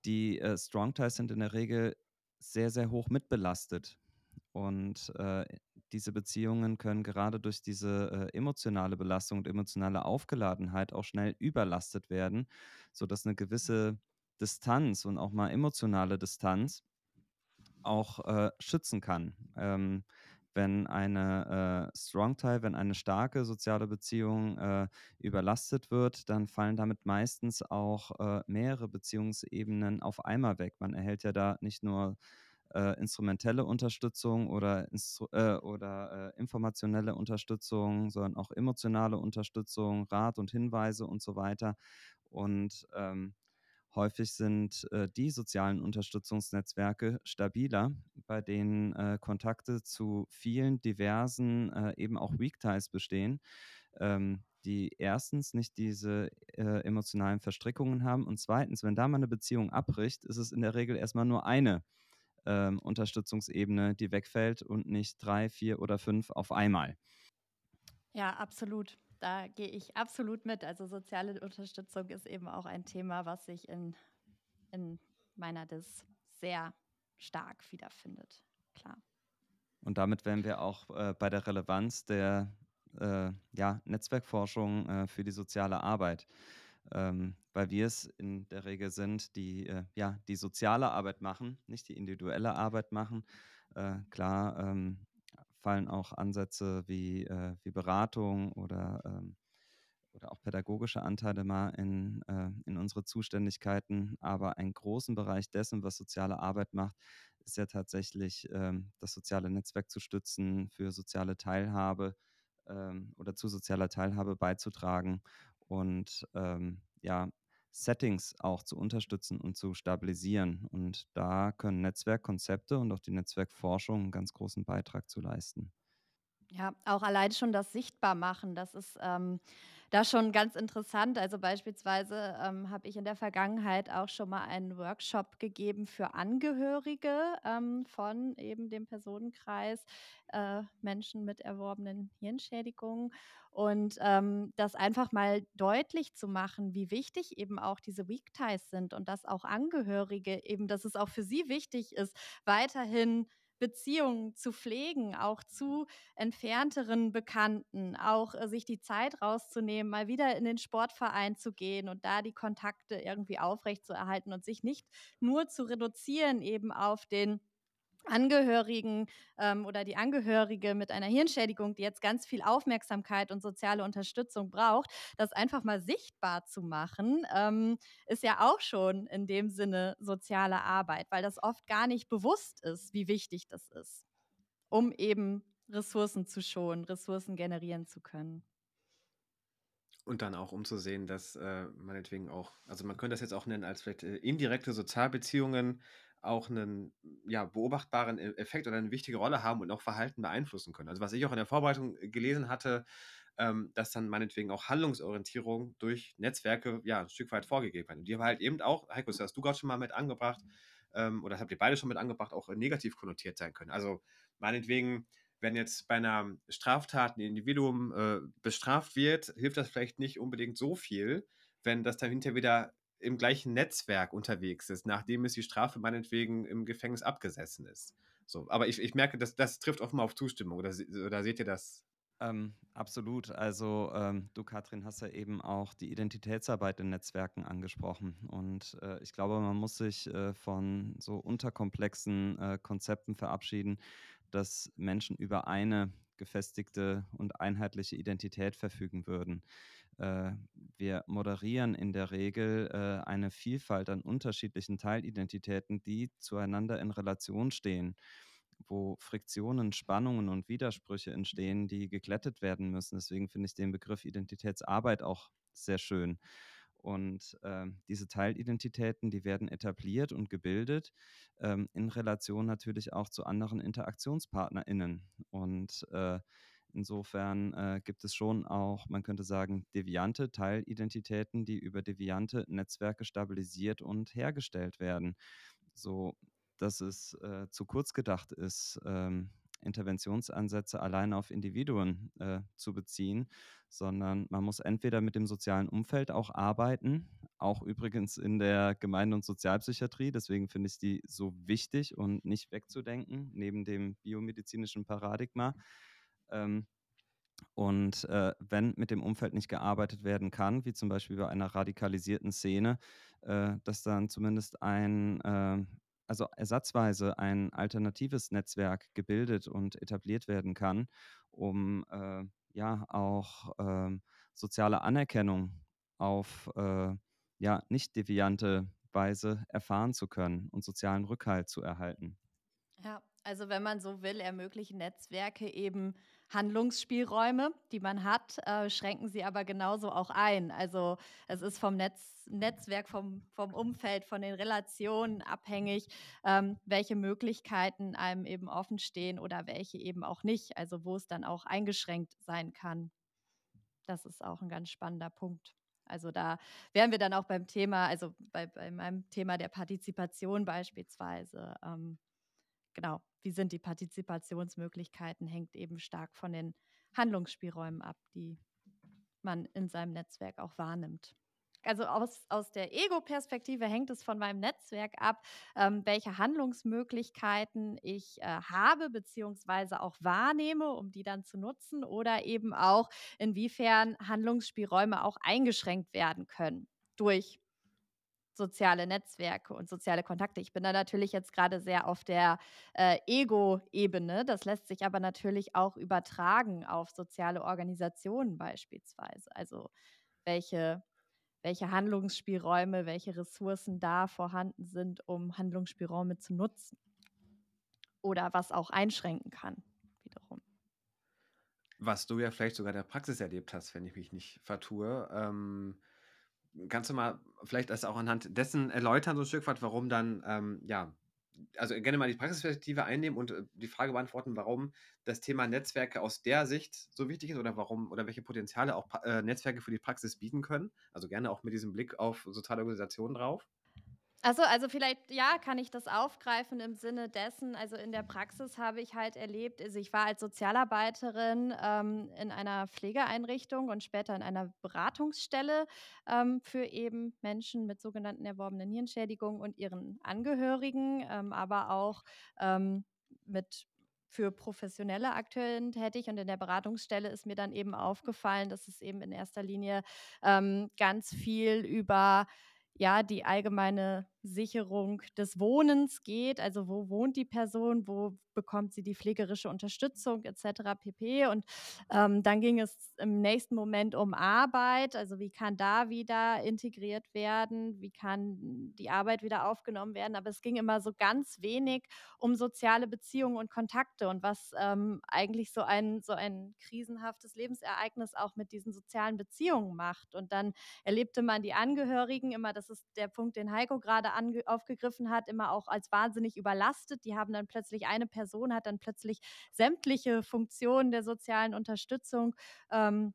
Die äh, Strong Ties sind in der Regel sehr, sehr hoch mitbelastet. Und äh, diese Beziehungen können gerade durch diese äh, emotionale Belastung und emotionale Aufgeladenheit auch schnell überlastet werden, sodass eine gewisse Distanz und auch mal emotionale Distanz auch äh, schützen kann. Ähm, wenn eine äh, Strong Tie, wenn eine starke soziale Beziehung äh, überlastet wird, dann fallen damit meistens auch äh, mehrere Beziehungsebenen auf einmal weg. Man erhält ja da nicht nur äh, instrumentelle Unterstützung oder, instru äh, oder äh, informationelle Unterstützung, sondern auch emotionale Unterstützung, Rat und Hinweise und so weiter. Und ähm, häufig sind äh, die sozialen Unterstützungsnetzwerke stabiler, bei denen äh, Kontakte zu vielen diversen, äh, eben auch Weak Ties bestehen. Ähm, die erstens nicht diese äh, emotionalen Verstrickungen haben und zweitens, wenn da mal eine Beziehung abbricht, ist es in der Regel erstmal nur eine ähm, Unterstützungsebene, die wegfällt und nicht drei, vier oder fünf auf einmal. Ja, absolut. Da gehe ich absolut mit. Also soziale Unterstützung ist eben auch ein Thema, was sich in, in meiner DIS sehr stark wiederfindet. Klar. Und damit wären wir auch äh, bei der Relevanz der äh, ja, Netzwerkforschung äh, für die soziale Arbeit ähm, weil wir es in der Regel sind, die äh, ja die soziale Arbeit machen, nicht die individuelle Arbeit machen. Äh, klar ähm, fallen auch Ansätze wie, äh, wie Beratung oder, ähm, oder auch pädagogische Anteile mal in, äh, in unsere Zuständigkeiten, aber einen großen Bereich dessen, was soziale Arbeit macht, ist ja tatsächlich ähm, das soziale Netzwerk zu stützen, für soziale Teilhabe ähm, oder zu sozialer Teilhabe beizutragen und ähm, ja, Settings auch zu unterstützen und zu stabilisieren. Und da können Netzwerkkonzepte und auch die Netzwerkforschung einen ganz großen Beitrag zu leisten. Ja, auch allein schon das Sichtbarmachen, das ist ähm, da schon ganz interessant. Also beispielsweise ähm, habe ich in der Vergangenheit auch schon mal einen Workshop gegeben für Angehörige ähm, von eben dem Personenkreis äh, Menschen mit erworbenen Hirnschädigungen. Und ähm, das einfach mal deutlich zu machen, wie wichtig eben auch diese Weak Ties sind und dass auch Angehörige eben, dass es auch für sie wichtig ist, weiterhin Beziehungen zu pflegen, auch zu entfernteren Bekannten, auch äh, sich die Zeit rauszunehmen, mal wieder in den Sportverein zu gehen und da die Kontakte irgendwie aufrechtzuerhalten und sich nicht nur zu reduzieren eben auf den Angehörigen ähm, oder die Angehörige mit einer Hirnschädigung, die jetzt ganz viel Aufmerksamkeit und soziale Unterstützung braucht, das einfach mal sichtbar zu machen, ähm, ist ja auch schon in dem Sinne soziale Arbeit, weil das oft gar nicht bewusst ist, wie wichtig das ist, um eben Ressourcen zu schonen, Ressourcen generieren zu können. Und dann auch um zu sehen, dass äh, meinetwegen auch, also man könnte das jetzt auch nennen als vielleicht äh, indirekte Sozialbeziehungen, auch einen ja, beobachtbaren e Effekt oder eine wichtige Rolle haben und auch Verhalten beeinflussen können. Also was ich auch in der Vorbereitung äh, gelesen hatte, ähm, dass dann meinetwegen auch Handlungsorientierung durch Netzwerke ja ein Stück weit vorgegeben wird. Und die haben halt eben auch, Heiko, das hast du gerade schon mal mit angebracht, ähm, oder das habt ihr beide schon mit angebracht, auch negativ konnotiert sein können. Also meinetwegen, wenn jetzt bei einer Straftat ein Individuum äh, bestraft wird, hilft das vielleicht nicht unbedingt so viel, wenn das dann hinterher wieder im gleichen Netzwerk unterwegs ist, nachdem es die Strafe meinetwegen im Gefängnis abgesessen ist. So, aber ich, ich merke, dass das trifft offenbar auf Zustimmung. Oder, oder seht ihr das? Ähm, absolut. Also ähm, du, Katrin, hast ja eben auch die Identitätsarbeit in Netzwerken angesprochen. Und äh, ich glaube, man muss sich äh, von so unterkomplexen äh, Konzepten verabschieden, dass Menschen über eine gefestigte und einheitliche Identität verfügen würden. Äh, wir moderieren in der Regel äh, eine Vielfalt an unterschiedlichen Teilidentitäten, die zueinander in Relation stehen, wo Friktionen, Spannungen und Widersprüche entstehen, die geglättet werden müssen. Deswegen finde ich den Begriff Identitätsarbeit auch sehr schön. Und äh, diese Teilidentitäten, die werden etabliert und gebildet ähm, in Relation natürlich auch zu anderen InteraktionspartnerInnen. Und äh, Insofern äh, gibt es schon auch, man könnte sagen, deviante Teilidentitäten, die über deviante Netzwerke stabilisiert und hergestellt werden. So dass es äh, zu kurz gedacht ist, ähm, Interventionsansätze allein auf Individuen äh, zu beziehen, sondern man muss entweder mit dem sozialen Umfeld auch arbeiten, auch übrigens in der Gemeinde- und Sozialpsychiatrie. Deswegen finde ich die so wichtig und nicht wegzudenken, neben dem biomedizinischen Paradigma. Ähm, und äh, wenn mit dem Umfeld nicht gearbeitet werden kann, wie zum Beispiel bei einer radikalisierten Szene, äh, dass dann zumindest ein, äh, also ersatzweise ein alternatives Netzwerk gebildet und etabliert werden kann, um äh, ja auch äh, soziale Anerkennung auf äh, ja nicht deviante Weise erfahren zu können und sozialen Rückhalt zu erhalten. Ja, also wenn man so will, ermöglichen Netzwerke eben Handlungsspielräume, die man hat, äh, schränken sie aber genauso auch ein. Also es ist vom Netz, Netzwerk, vom, vom Umfeld, von den Relationen abhängig, ähm, welche Möglichkeiten einem eben offen stehen oder welche eben auch nicht. Also wo es dann auch eingeschränkt sein kann. Das ist auch ein ganz spannender Punkt. Also da wären wir dann auch beim Thema, also bei, bei meinem Thema der Partizipation beispielsweise. Ähm, genau, wie sind die Partizipationsmöglichkeiten, hängt eben stark von den Handlungsspielräumen ab, die man in seinem Netzwerk auch wahrnimmt. Also aus, aus der Ego-Perspektive hängt es von meinem Netzwerk ab, ähm, welche Handlungsmöglichkeiten ich äh, habe, beziehungsweise auch wahrnehme, um die dann zu nutzen, oder eben auch, inwiefern Handlungsspielräume auch eingeschränkt werden können durch soziale Netzwerke und soziale Kontakte. Ich bin da natürlich jetzt gerade sehr auf der äh, Ego-Ebene. Das lässt sich aber natürlich auch übertragen auf soziale Organisationen beispielsweise. Also welche, welche Handlungsspielräume, welche Ressourcen da vorhanden sind, um Handlungsspielräume zu nutzen. Oder was auch einschränken kann, wiederum. Was du ja vielleicht sogar in der Praxis erlebt hast, wenn ich mich nicht vertue. Ähm Kannst du mal vielleicht das auch anhand dessen erläutern, so ein Stück weit, warum dann, ähm, ja, also gerne mal die Praxisperspektive einnehmen und äh, die Frage beantworten, warum das Thema Netzwerke aus der Sicht so wichtig ist oder warum oder welche Potenziale auch äh, Netzwerke für die Praxis bieten können. Also gerne auch mit diesem Blick auf soziale Organisationen drauf. Also, also vielleicht, ja, kann ich das aufgreifen im Sinne dessen, also in der Praxis habe ich halt erlebt, also ich war als Sozialarbeiterin ähm, in einer Pflegeeinrichtung und später in einer Beratungsstelle ähm, für eben Menschen mit sogenannten erworbenen Hirnschädigungen und ihren Angehörigen, ähm, aber auch ähm, mit für professionelle Akteure tätig. Und in der Beratungsstelle ist mir dann eben aufgefallen, dass es eben in erster Linie ähm, ganz viel über ja, die allgemeine Sicherung des Wohnens geht, also wo wohnt die Person, wo bekommt sie die pflegerische Unterstützung etc. pp. Und ähm, dann ging es im nächsten Moment um Arbeit, also wie kann da wieder integriert werden, wie kann die Arbeit wieder aufgenommen werden. Aber es ging immer so ganz wenig um soziale Beziehungen und Kontakte und was ähm, eigentlich so ein, so ein krisenhaftes Lebensereignis auch mit diesen sozialen Beziehungen macht. Und dann erlebte man die Angehörigen immer, das ist der Punkt, den Heiko gerade aufgegriffen hat, immer auch als wahnsinnig überlastet. Die haben dann plötzlich eine Person, hat dann plötzlich sämtliche Funktionen der sozialen Unterstützung. Ähm,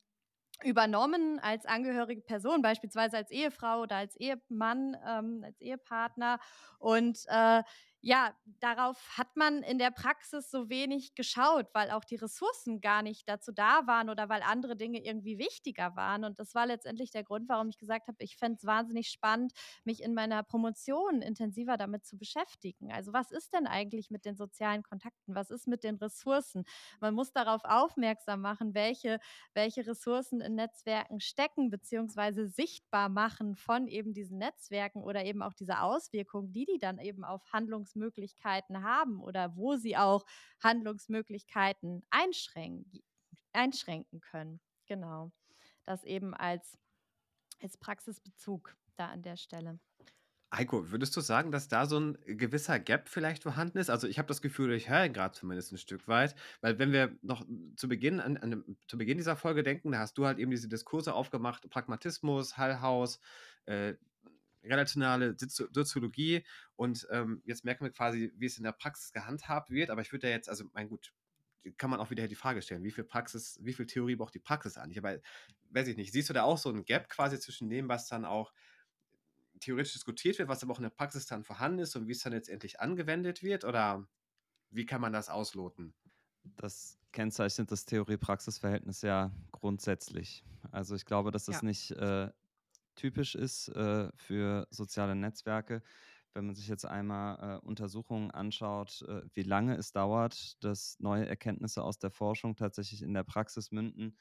übernommen als angehörige Person, beispielsweise als Ehefrau oder als Ehemann, ähm, als Ehepartner. Und äh, ja, darauf hat man in der Praxis so wenig geschaut, weil auch die Ressourcen gar nicht dazu da waren oder weil andere Dinge irgendwie wichtiger waren. Und das war letztendlich der Grund, warum ich gesagt habe, ich fände es wahnsinnig spannend, mich in meiner Promotion intensiver damit zu beschäftigen. Also was ist denn eigentlich mit den sozialen Kontakten? Was ist mit den Ressourcen? Man muss darauf aufmerksam machen, welche, welche Ressourcen in Netzwerken stecken, beziehungsweise sichtbar machen von eben diesen Netzwerken oder eben auch diese Auswirkungen, die die dann eben auf Handlungs Handlungsmöglichkeiten haben oder wo sie auch Handlungsmöglichkeiten einschränken, einschränken können. Genau. Das eben als, als Praxisbezug da an der Stelle. Heiko, würdest du sagen, dass da so ein gewisser Gap vielleicht vorhanden ist? Also, ich habe das Gefühl, ich höre ihn grad zumindest ein Stück weit, weil wenn wir noch zu Beginn an an zu Beginn dieser Folge denken, da hast du halt eben diese Diskurse aufgemacht, Pragmatismus, Hallhaus, äh, relationale Soziologie und ähm, jetzt merken wir quasi, wie es in der Praxis gehandhabt wird. Aber ich würde ja jetzt, also mein gut, kann man auch wieder die Frage stellen, wie viel Praxis, wie viel Theorie braucht die Praxis eigentlich? Aber weiß ich nicht, siehst du da auch so ein Gap quasi zwischen dem, was dann auch theoretisch diskutiert wird, was aber auch in der Praxis dann vorhanden ist und wie es dann letztendlich angewendet wird? Oder wie kann man das ausloten? Das kennzeichnet das Theorie-Praxis-Verhältnis ja grundsätzlich. Also ich glaube, dass das ja. nicht äh, typisch ist äh, für soziale Netzwerke. Wenn man sich jetzt einmal äh, Untersuchungen anschaut, äh, wie lange es dauert, dass neue Erkenntnisse aus der Forschung tatsächlich in der Praxis münden.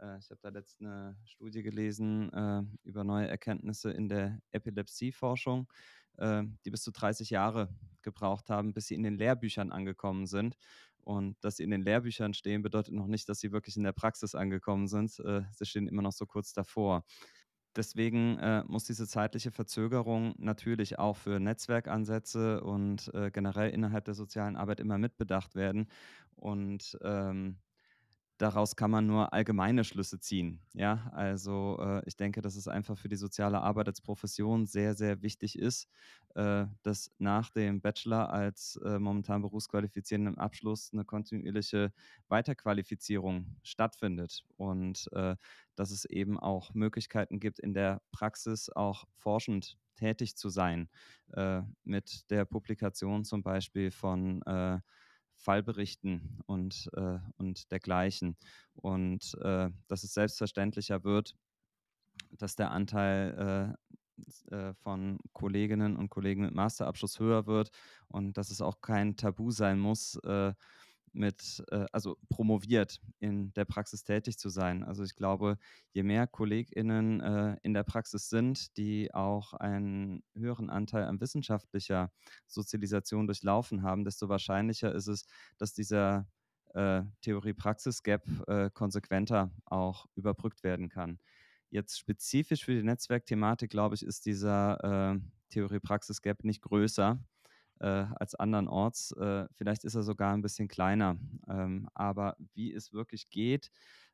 Äh, ich habe da letzte eine Studie gelesen äh, über neue Erkenntnisse in der Epilepsieforschung, äh, die bis zu 30 Jahre gebraucht haben, bis sie in den Lehrbüchern angekommen sind. Und dass sie in den Lehrbüchern stehen, bedeutet noch nicht, dass sie wirklich in der Praxis angekommen sind. Sie stehen immer noch so kurz davor. Deswegen äh, muss diese zeitliche Verzögerung natürlich auch für Netzwerkansätze und äh, generell innerhalb der sozialen Arbeit immer mitbedacht werden. Und ähm, daraus kann man nur allgemeine Schlüsse ziehen. Ja, also äh, ich denke, dass es einfach für die soziale Arbeit als Profession sehr, sehr wichtig ist, äh, dass nach dem Bachelor als äh, momentan berufsqualifizierenden Abschluss eine kontinuierliche Weiterqualifizierung stattfindet und äh, dass es eben auch Möglichkeiten gibt, in der Praxis auch forschend tätig zu sein, äh, mit der Publikation zum Beispiel von äh, Fallberichten und, äh, und dergleichen. Und äh, dass es selbstverständlicher wird, dass der Anteil äh, äh, von Kolleginnen und Kollegen mit Masterabschluss höher wird und dass es auch kein Tabu sein muss, äh, mit, äh, also promoviert in der Praxis tätig zu sein. Also ich glaube, je mehr KollegInnen äh, in der Praxis sind, die auch einen höheren Anteil an wissenschaftlicher Sozialisation durchlaufen haben, desto wahrscheinlicher ist es, dass dieser äh, Theorie-Praxis-Gap konsequenter auch überbrückt werden kann. Jetzt spezifisch für die Netzwerkthematik, glaube ich, ist dieser Theorie-Praxis-Gap nicht größer äh, als andernorts. Äh, vielleicht ist er sogar ein bisschen kleiner. Ähm, aber wie es wirklich geht,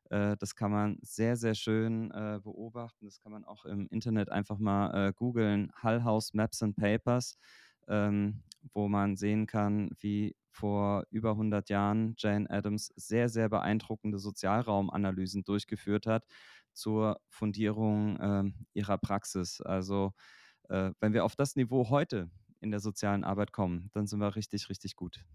äh, das kann man sehr, sehr schön äh, beobachten. Das kann man auch im Internet einfach mal äh, googeln. Hull House Maps and Papers, ähm, wo man sehen kann, wie vor über 100 Jahren Jane Addams sehr, sehr beeindruckende Sozialraumanalysen durchgeführt hat zur Fundierung ähm, ihrer Praxis. Also äh, wenn wir auf das Niveau heute in der sozialen Arbeit kommen, dann sind wir richtig, richtig gut.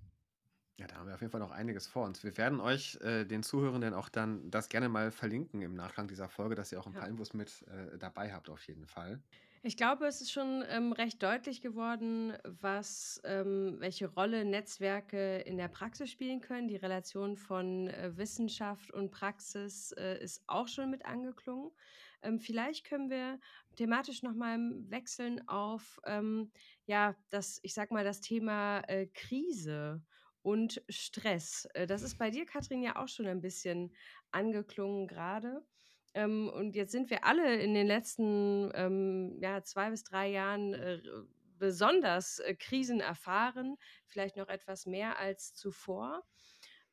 Ja, da haben wir auf jeden Fall noch einiges vor uns. Wir werden euch, äh, den Zuhörenden, auch dann das gerne mal verlinken im Nachgang dieser Folge, dass ihr auch ein paar Infos mit äh, dabei habt, auf jeden Fall. Ich glaube, es ist schon ähm, recht deutlich geworden, was, ähm, welche Rolle Netzwerke in der Praxis spielen können. Die Relation von äh, Wissenschaft und Praxis äh, ist auch schon mit angeklungen. Ähm, vielleicht können wir thematisch nochmal wechseln auf ähm, ja, das, ich sag mal, das Thema äh, Krise und Stress. Äh, das ist bei dir, Katrin, ja auch schon ein bisschen angeklungen gerade. Ähm, und jetzt sind wir alle in den letzten ähm, ja, zwei bis drei Jahren äh, besonders äh, Krisen erfahren, vielleicht noch etwas mehr als zuvor.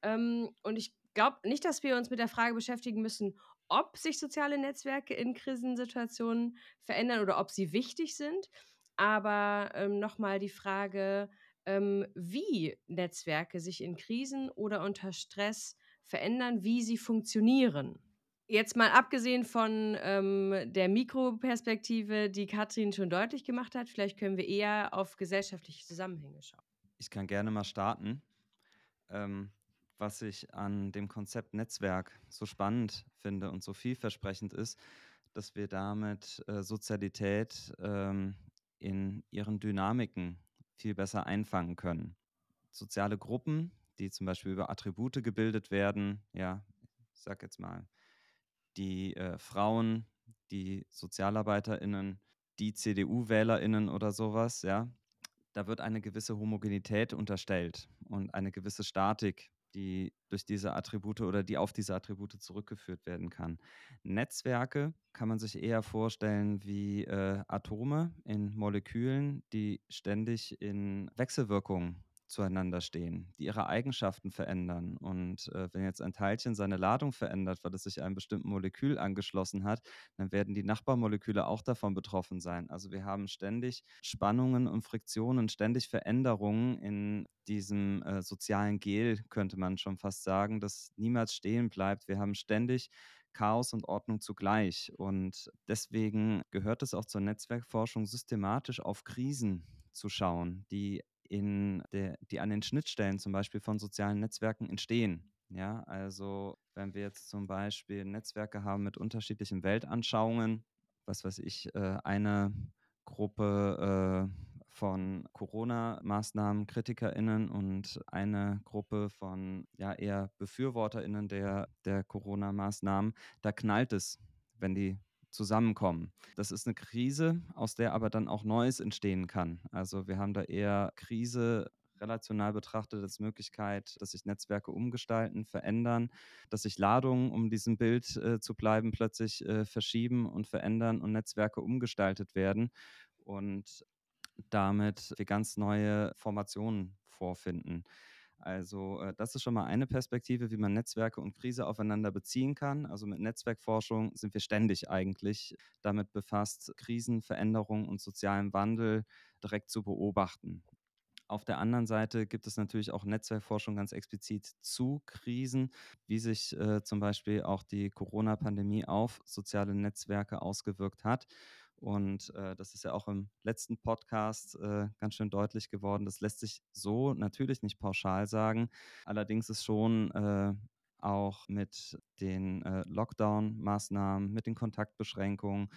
Ähm, und ich glaube nicht, dass wir uns mit der Frage beschäftigen müssen, ob sich soziale Netzwerke in Krisensituationen verändern oder ob sie wichtig sind. Aber ähm, nochmal die Frage, ähm, wie Netzwerke sich in Krisen oder unter Stress verändern, wie sie funktionieren. Jetzt mal abgesehen von ähm, der Mikroperspektive, die Katrin schon deutlich gemacht hat, vielleicht können wir eher auf gesellschaftliche Zusammenhänge schauen. Ich kann gerne mal starten. Ähm, was ich an dem Konzept Netzwerk so spannend finde und so vielversprechend ist, dass wir damit äh, Sozialität ähm, in ihren Dynamiken viel besser einfangen können. Soziale Gruppen, die zum Beispiel über Attribute gebildet werden, ja, ich sag jetzt mal, die äh, Frauen, die SozialarbeiterInnen, die CDU-WählerInnen oder sowas, ja, da wird eine gewisse Homogenität unterstellt und eine gewisse Statik die durch diese Attribute oder die auf diese Attribute zurückgeführt werden kann. Netzwerke kann man sich eher vorstellen wie äh, Atome in Molekülen, die ständig in Wechselwirkung zueinander stehen, die ihre Eigenschaften verändern. Und äh, wenn jetzt ein Teilchen seine Ladung verändert, weil es sich einem bestimmten Molekül angeschlossen hat, dann werden die Nachbarmoleküle auch davon betroffen sein. Also wir haben ständig Spannungen und Friktionen, ständig Veränderungen in diesem äh, sozialen Gel, könnte man schon fast sagen, das niemals stehen bleibt. Wir haben ständig Chaos und Ordnung zugleich. Und deswegen gehört es auch zur Netzwerkforschung systematisch auf Krisen zu schauen, die in der, die an den Schnittstellen zum Beispiel von sozialen Netzwerken entstehen. Ja, also wenn wir jetzt zum Beispiel Netzwerke haben mit unterschiedlichen Weltanschauungen, was weiß ich, äh, eine Gruppe äh, von Corona-Maßnahmen KritikerInnen und eine Gruppe von ja eher BefürworterInnen der, der Corona-Maßnahmen, da knallt es, wenn die zusammenkommen. Das ist eine Krise, aus der aber dann auch Neues entstehen kann. Also wir haben da eher Krise relational betrachtet als Möglichkeit, dass sich Netzwerke umgestalten, verändern, dass sich Ladungen, um diesem Bild äh, zu bleiben, plötzlich äh, verschieben und verändern und Netzwerke umgestaltet werden und damit wir ganz neue Formationen vorfinden. Also äh, das ist schon mal eine Perspektive, wie man Netzwerke und Krise aufeinander beziehen kann. Also mit Netzwerkforschung sind wir ständig eigentlich damit befasst, Krisen, Veränderungen und sozialen Wandel direkt zu beobachten. Auf der anderen Seite gibt es natürlich auch Netzwerkforschung ganz explizit zu Krisen, wie sich äh, zum Beispiel auch die Corona-Pandemie auf soziale Netzwerke ausgewirkt hat. Und äh, das ist ja auch im letzten Podcast äh, ganz schön deutlich geworden. Das lässt sich so natürlich nicht pauschal sagen. Allerdings ist schon äh, auch mit den äh, Lockdown-Maßnahmen, mit den Kontaktbeschränkungen,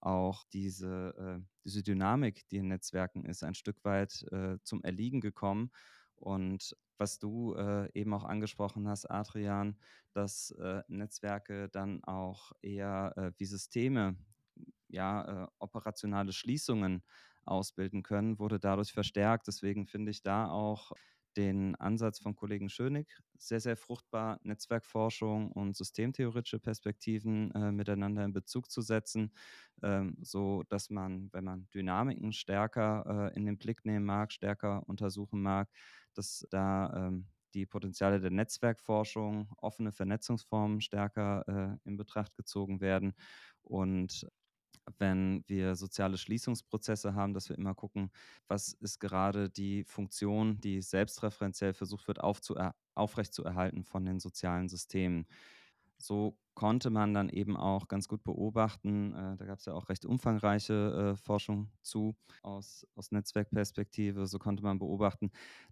auch diese, äh, diese Dynamik, die in Netzwerken ist, ein Stück weit äh, zum Erliegen gekommen. Und was du äh, eben auch angesprochen hast, Adrian, dass äh, Netzwerke dann auch eher äh, wie Systeme, ja, operationale Schließungen ausbilden können, wurde dadurch verstärkt. Deswegen finde ich da auch den Ansatz von Kollegen Schönig sehr, sehr fruchtbar, Netzwerkforschung und systemtheoretische Perspektiven äh, miteinander in Bezug zu setzen, ähm, so dass man, wenn man Dynamiken stärker äh, in den Blick nehmen mag, stärker untersuchen mag, dass da ähm, die Potenziale der Netzwerkforschung, offene Vernetzungsformen stärker äh, in Betracht gezogen werden und wenn wir soziale Schließungsprozesse haben, dass wir immer gucken, was ist gerade die Funktion, die selbstreferenziell versucht wird aufrechtzuerhalten von den sozialen Systemen. So konnte man dann eben auch ganz gut beobachten, äh, da gab es ja auch recht umfangreiche äh, Forschung zu aus, aus Netzwerkperspektive, so konnte man beobachten,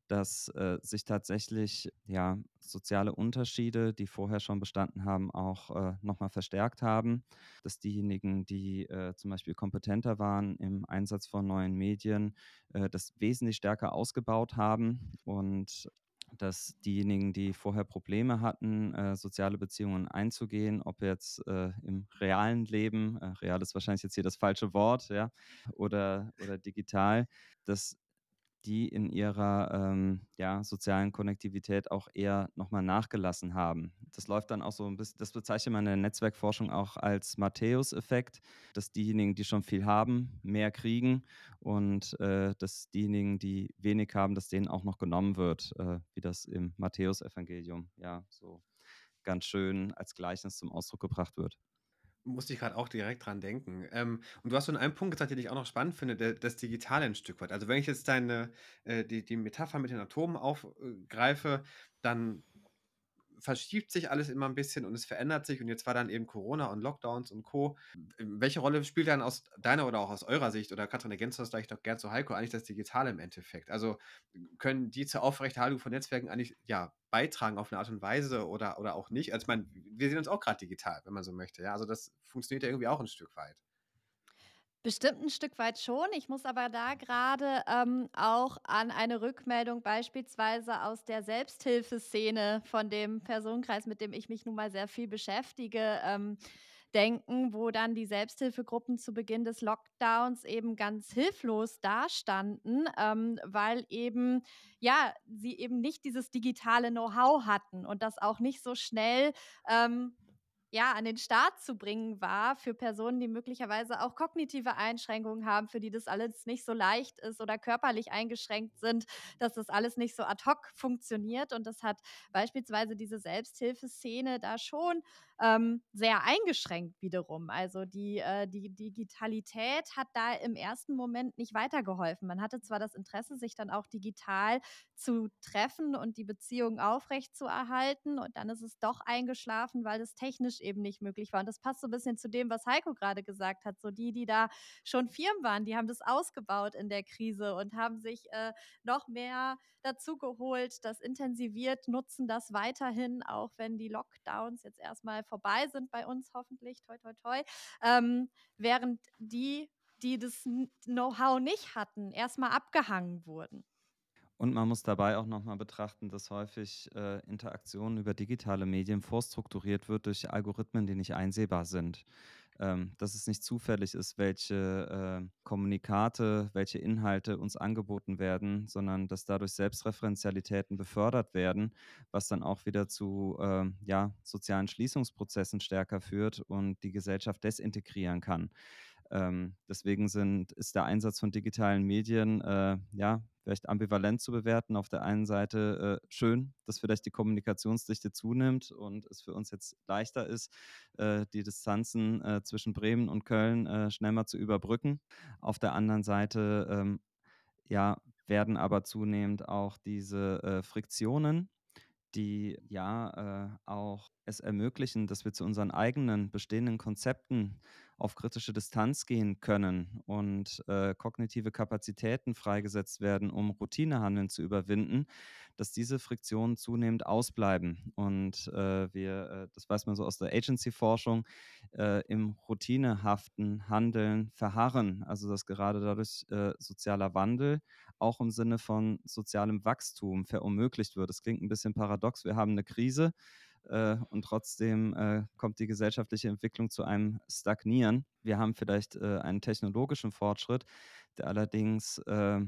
dass äh, sich tatsächlich ja, soziale Unterschiede, die vorher schon bestanden haben, auch äh, nochmal verstärkt haben, dass diejenigen, die äh, zum Beispiel kompetenter waren im Einsatz von neuen Medien, äh, das wesentlich stärker ausgebaut haben. Und dass diejenigen, die vorher Probleme hatten, äh, soziale Beziehungen einzugehen, ob jetzt äh, im realen Leben, äh, real ist wahrscheinlich jetzt hier das falsche Wort, ja, oder, oder digital, dass die in ihrer ähm, ja, sozialen Konnektivität auch eher nochmal nachgelassen haben. Das läuft dann auch so ein bisschen, das bezeichnet man in der Netzwerkforschung auch als Matthäus-Effekt, dass diejenigen, die schon viel haben, mehr kriegen und äh, dass diejenigen, die wenig haben, dass denen auch noch genommen wird, äh, wie das im Matthäus-Evangelium ja so ganz schön als Gleichnis zum Ausdruck gebracht wird musste ich gerade auch direkt dran denken. Ähm, und du hast so einen Punkt gesagt, den ich auch noch spannend finde, der, das Digitale ein Stück weit. Also wenn ich jetzt deine, äh, die, die Metapher mit den Atomen aufgreife, dann verschiebt sich alles immer ein bisschen und es verändert sich und jetzt war dann eben Corona und Lockdowns und Co. Welche Rolle spielt dann aus deiner oder auch aus eurer Sicht oder Katrin ergänzt das gleich noch gern zu Heiko eigentlich das Digitale im Endeffekt? Also können die zur Aufrechterhaltung von Netzwerken eigentlich ja beitragen auf eine Art und Weise oder, oder auch nicht? Also ich meine, wir sehen uns auch gerade digital, wenn man so möchte. Ja, also das funktioniert ja irgendwie auch ein Stück weit. Bestimmt ein Stück weit schon. Ich muss aber da gerade ähm, auch an eine Rückmeldung beispielsweise aus der Selbsthilfeszene von dem Personenkreis, mit dem ich mich nun mal sehr viel beschäftige, ähm, denken, wo dann die Selbsthilfegruppen zu Beginn des Lockdowns eben ganz hilflos dastanden, ähm, weil eben, ja, sie eben nicht dieses digitale Know-how hatten und das auch nicht so schnell ähm, ja, an den Start zu bringen war für Personen, die möglicherweise auch kognitive Einschränkungen haben, für die das alles nicht so leicht ist oder körperlich eingeschränkt sind, dass das alles nicht so ad hoc funktioniert. Und das hat beispielsweise diese Selbsthilfeszene da schon ähm, sehr eingeschränkt wiederum. Also die, äh, die Digitalität hat da im ersten Moment nicht weitergeholfen. Man hatte zwar das Interesse, sich dann auch digital zu treffen und die Beziehung aufrechtzuerhalten und dann ist es doch eingeschlafen, weil es technisch eben nicht möglich war. Und das passt so ein bisschen zu dem, was Heiko gerade gesagt hat. So die, die da schon Firmen waren, die haben das ausgebaut in der Krise und haben sich äh, noch mehr dazu geholt, das intensiviert, nutzen das weiterhin, auch wenn die Lockdowns jetzt erstmal vorbei sind bei uns, hoffentlich, toi, toi, toi. Ähm, während die, die das Know-how nicht hatten, erstmal abgehangen wurden. Und man muss dabei auch nochmal betrachten, dass häufig äh, Interaktionen über digitale Medien vorstrukturiert wird durch Algorithmen, die nicht einsehbar sind. ähm, dass es nicht zufällig ist, welche äh, Kommunikate, welche Inhalte uns angeboten werden, sondern dass dadurch Selbstreferenzialitäten befördert werden, was dann auch wieder zu äh, ja, sozialen Schließungsprozessen stärker führt und die Gesellschaft desintegrieren kann. Ähm, deswegen sind, ist der Einsatz von digitalen Medien äh, ja vielleicht ambivalent zu bewerten. Auf der einen Seite äh, schön, dass vielleicht die Kommunikationsdichte zunimmt und es für uns jetzt leichter ist, äh, die Distanzen äh, zwischen Bremen und Köln äh, schnell mal zu überbrücken. Auf der anderen Seite ähm, ja, werden aber zunehmend auch diese äh, Friktionen die ja äh, auch es ermöglichen, dass wir zu unseren eigenen bestehenden Konzepten auf kritische Distanz gehen können und äh, kognitive Kapazitäten freigesetzt werden, um Routinehandeln zu überwinden, dass diese Friktionen zunehmend ausbleiben. Und äh, wir, äh, das weiß man so aus der Agency-Forschung, äh, im routinehaften Handeln verharren. Also dass gerade dadurch äh, sozialer Wandel auch im Sinne von sozialem Wachstum verunmöglicht wird. Das klingt ein bisschen paradox. Wir haben eine Krise äh, und trotzdem äh, kommt die gesellschaftliche Entwicklung zu einem Stagnieren. Wir haben vielleicht äh, einen technologischen Fortschritt, der allerdings äh,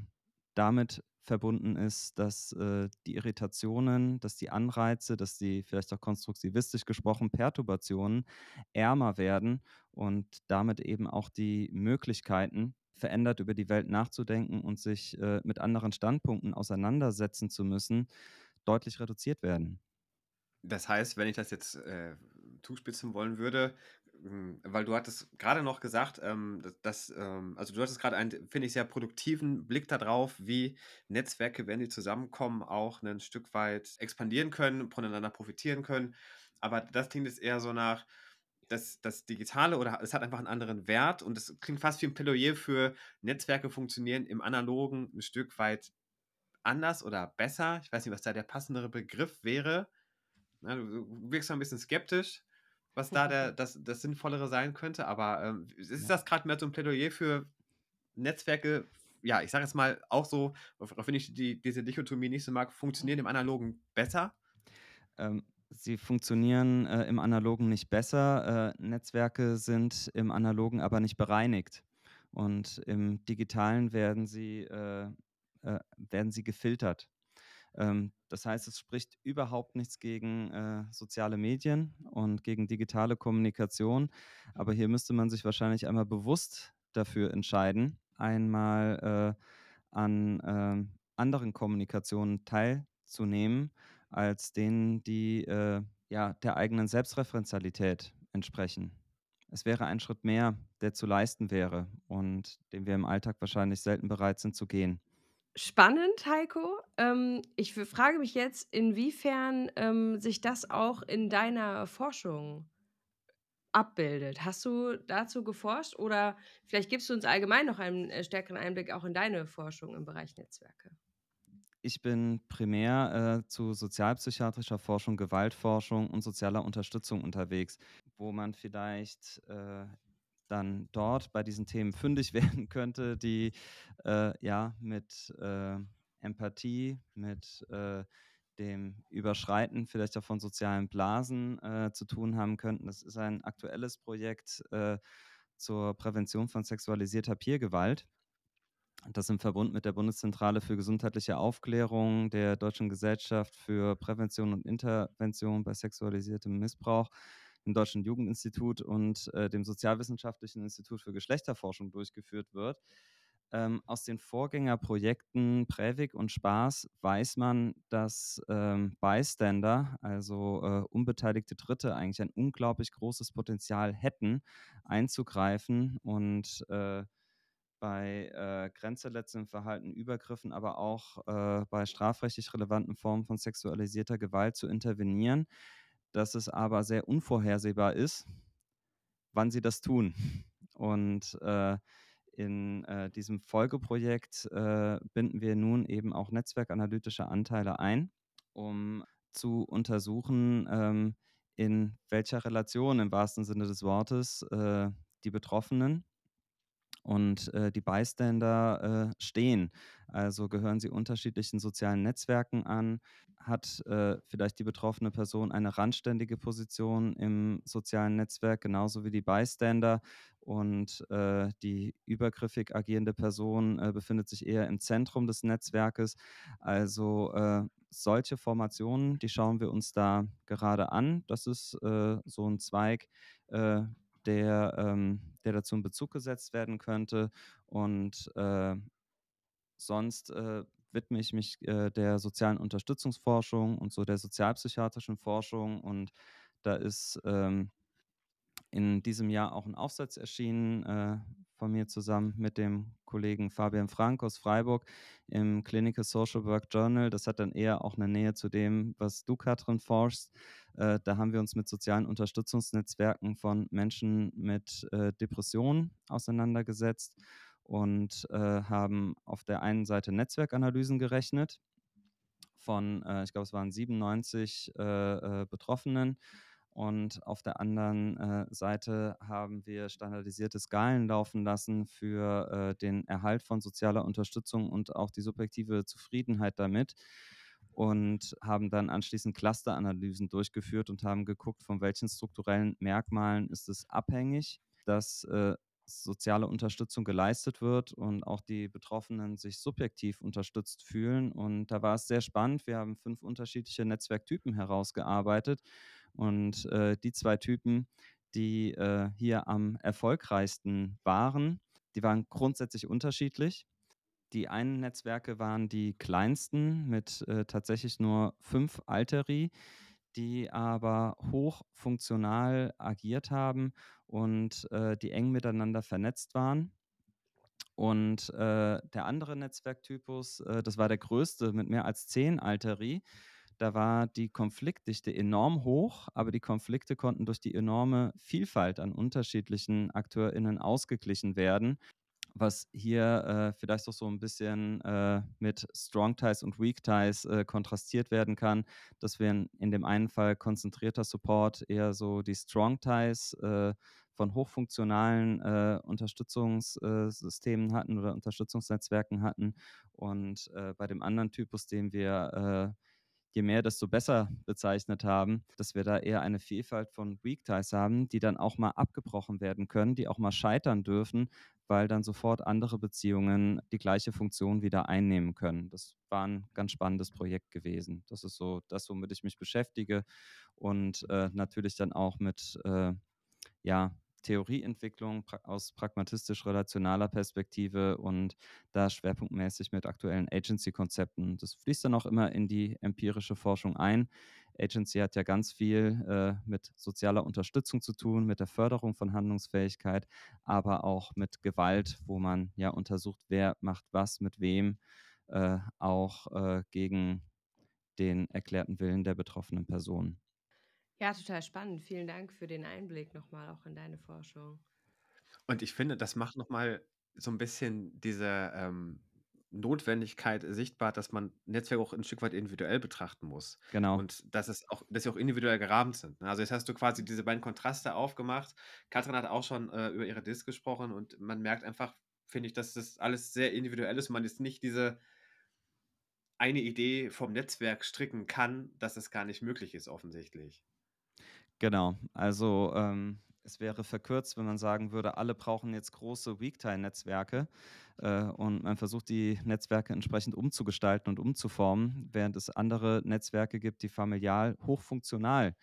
damit verbunden ist, dass äh, die Irritationen, dass die Anreize, dass die vielleicht auch konstruktivistisch gesprochen Perturbationen ärmer werden und damit eben auch die Möglichkeiten, verändert über die Welt nachzudenken und sich äh, mit anderen Standpunkten auseinandersetzen zu müssen, deutlich reduziert werden. Das heißt, wenn ich das jetzt äh, zuspitzen wollen würde, ähm, weil du hattest gerade noch gesagt, ähm, dass, ähm, also du hattest gerade einen, finde ich, sehr produktiven Blick darauf, wie Netzwerke, wenn sie zusammenkommen, auch ein Stück weit expandieren können, voneinander profitieren können. Aber das klingt jetzt eher so nach, das, das Digitale oder es hat einfach einen anderen Wert und es klingt fast wie ein Plädoyer für Netzwerke funktionieren im Analogen ein Stück weit anders oder besser. Ich weiß nicht, was da der passendere Begriff wäre. Na, du, wirkst ein bisschen skeptisch, was da der, das, das Sinnvollere sein könnte, aber ähm, ist ja. das gerade mehr so ein Plädoyer für Netzwerke, ja, ich sage jetzt mal auch so, auch wenn ich die, diese Dichotomie nicht so mag, funktionieren im Analogen besser? Ähm, sie funktionieren äh, im Analogen nicht besser. Äh, Netzwerke sind im Analogen aber nicht bereinigt. Und im Digitalen werden sie, äh, äh werden sie gefiltert. Ähm, das heißt, es spricht überhaupt nichts gegen äh, soziale Medien und gegen digitale Kommunikation. Aber hier müsste man sich wahrscheinlich einmal bewusst dafür entscheiden, einmal äh, an äh, anderen Kommunikationen teilzunehmen, als denen, die äh, ja, der eigenen Selbstreferenzialität entsprechen. Es wäre ein Schritt mehr, der zu leisten wäre und den wir im Alltag wahrscheinlich selten bereit sind zu gehen. Spannend, Heiko. Ähm, ich frage mich jetzt, inwiefern ähm, sich das auch in deiner Forschung abbildet. Hast du dazu geforscht oder vielleicht gibst du uns allgemein noch einen äh, stärkeren Einblick auch in deine Forschung im Bereich Netzwerke? Ich bin primär äh, zu sozialpsychiatrischer Forschung, Gewaltforschung und sozialer Unterstützung unterwegs, wo man vielleicht äh, dann dort bei diesen Themen fündig werden könnte, die äh, ja mit äh, Empathie, mit äh, dem Überschreiten vielleicht auch von sozialen Blasen äh, zu tun haben könnten. Das ist ein aktuelles Projekt äh, zur Prävention von sexualisierter Peergewalt. Das im Verbund mit der Bundeszentrale für gesundheitliche Aufklärung der Deutschen Gesellschaft für Prävention und Intervention bei sexualisiertem Missbrauch dem Deutschen Jugendinstitut und äh, dem Sozialwissenschaftlichen Institut für Geschlechterforschung durchgeführt wird. Ähm, aus den Vorgängerprojekten Prävik und Spaß weiß man, dass ähm, Bystander, also äh, unbeteiligte Dritte, eigentlich ein unglaublich großes Potenzial hätten, einzugreifen und äh, bei äh, grenzverletzendem Verhalten, Übergriffen, aber auch äh, bei strafrechtlich relevanten Formen von sexualisierter Gewalt zu intervenieren dass es aber sehr unvorhersehbar ist, wann sie das tun. Und äh, in äh, diesem Folgeprojekt äh, binden wir nun eben auch netzwerkanalytische Anteile ein, um zu untersuchen, ähm, in welcher Relation im wahrsten Sinne des Wortes äh, die Betroffenen und äh, die Bystander äh, stehen. Also gehören sie unterschiedlichen sozialen Netzwerken an, hat äh, vielleicht die betroffene Person eine randständige Position im sozialen Netzwerk, genauso wie die Bystander. Und äh, die übergriffig agierende Person äh, befindet sich eher im Zentrum des Netzwerkes. Also äh, solche Formationen, die schauen wir uns da gerade an. Das ist so ein Zweig, der, ähm, der dazu in Bezug gesetzt werden könnte. Und sonst widme ich mich äh, der sozialen Unterstützungsforschung und so der sozialpsychiatrischen Forschung. Und da ist ähm, in diesem Jahr auch ein Aufsatz erschienen äh, von mir zusammen mit dem Kollegen Fabian Frank aus Freiburg im Clinical Social Work Journal. Das hat dann eher auch eine Nähe zu dem, was du, Katrin, forschst. Äh, da haben wir uns mit sozialen Unterstützungsnetzwerken von Menschen mit äh, Depressionen auseinandergesetzt und äh, haben auf der einen Seite Netzwerkanalysen gerechnet von, äh, ich glaube, es waren 97 äh, Betroffenen. Und auf der anderen äh, Seite haben wir standardisierte Skalen laufen lassen für äh, den Erhalt von sozialer Unterstützung und auch die subjektive Zufriedenheit damit und haben dann anschließend Clusteranalysen durchgeführt und haben geguckt, von welchen strukturellen Merkmalen ist es abhängig, dass äh, soziale Unterstützung geleistet wird und auch die Betroffenen sich subjektiv unterstützt fühlen. Und da war es sehr spannend. Wir haben fünf unterschiedliche Netzwerktypen herausgearbeitet. Und äh, die zwei Typen, die äh, hier am erfolgreichsten waren, die waren grundsätzlich unterschiedlich. Die einen Netzwerke waren die kleinsten mit äh, tatsächlich nur fünf Alteri die aber hochfunktional agiert haben und äh, die eng miteinander vernetzt waren. Und äh, der andere Netzwerktypus, äh, das war der größte mit mehr als zehn Alteri. Da war die Konfliktdichte enorm hoch, aber die Konflikte konnten durch die enorme Vielfalt an unterschiedlichen AkteurInnen ausgeglichen werden was hier äh, vielleicht auch so ein bisschen äh, mit Strong Ties und Weak Ties äh, kontrastiert werden kann, dass wir in, in, dem einen Fall konzentrierter Support eher so die Strong Ties äh, von hochfunktionalen äh, Unterstützungssystemen hatten oder Unterstützungsnetzwerken hatten und äh, bei dem anderen Typus, den wir je mehr, desto besser bezeichnet haben, dass wir da eher eine Vielfalt von Weak Ties haben, die dann auch mal abgebrochen werden können, die auch mal scheitern dürfen, weil dann sofort andere Beziehungen die gleiche Funktion wieder einnehmen können. Das war ein ganz spannendes Projekt gewesen. Das ist so das, womit ich mich beschäftige und äh, natürlich dann auch mit äh, ja, Theorieentwicklung aus pragmatistisch-relationaler Perspektive und da schwerpunktmäßig mit aktuellen Agency-Konzepten. Das fließt dann auch immer in die empirische Forschung ein. Agency hat ja ganz viel äh, mit sozialer Unterstützung zu tun, mit der Förderung von Handlungsfähigkeit, aber auch mit Gewalt, wo man ja untersucht, wer macht was mit wem, äh, auch äh, gegen den erklärten Willen der betroffenen Person. Ja, total spannend. Vielen Dank für den Einblick nochmal auch in deine Forschung. Und ich finde, das macht nochmal so ein bisschen diese ähm, Notwendigkeit sichtbar, dass man Netzwerke auch ein Stück weit individuell betrachten muss. Genau. Und dass es auch, dass sie auch individuell gerahmt sind. Ne? Also jetzt hast du quasi diese beiden Kontraste aufgemacht. Katrin hat auch schon äh, über ihre Disk gesprochen und man merkt einfach, finde ich, dass das alles sehr individuell ist und man jetzt nicht diese eine Idee vom Netzwerk stricken kann, dass es gar nicht möglich ist, offensichtlich. Genau, also ähm, es wäre verkürzt, wenn man sagen würde, alle brauchen jetzt große Weektime-Netzwerke äh, und man versucht, die Netzwerke entsprechend umzugestalten und umzuformen, während es andere Netzwerke gibt, die familial hochfunktional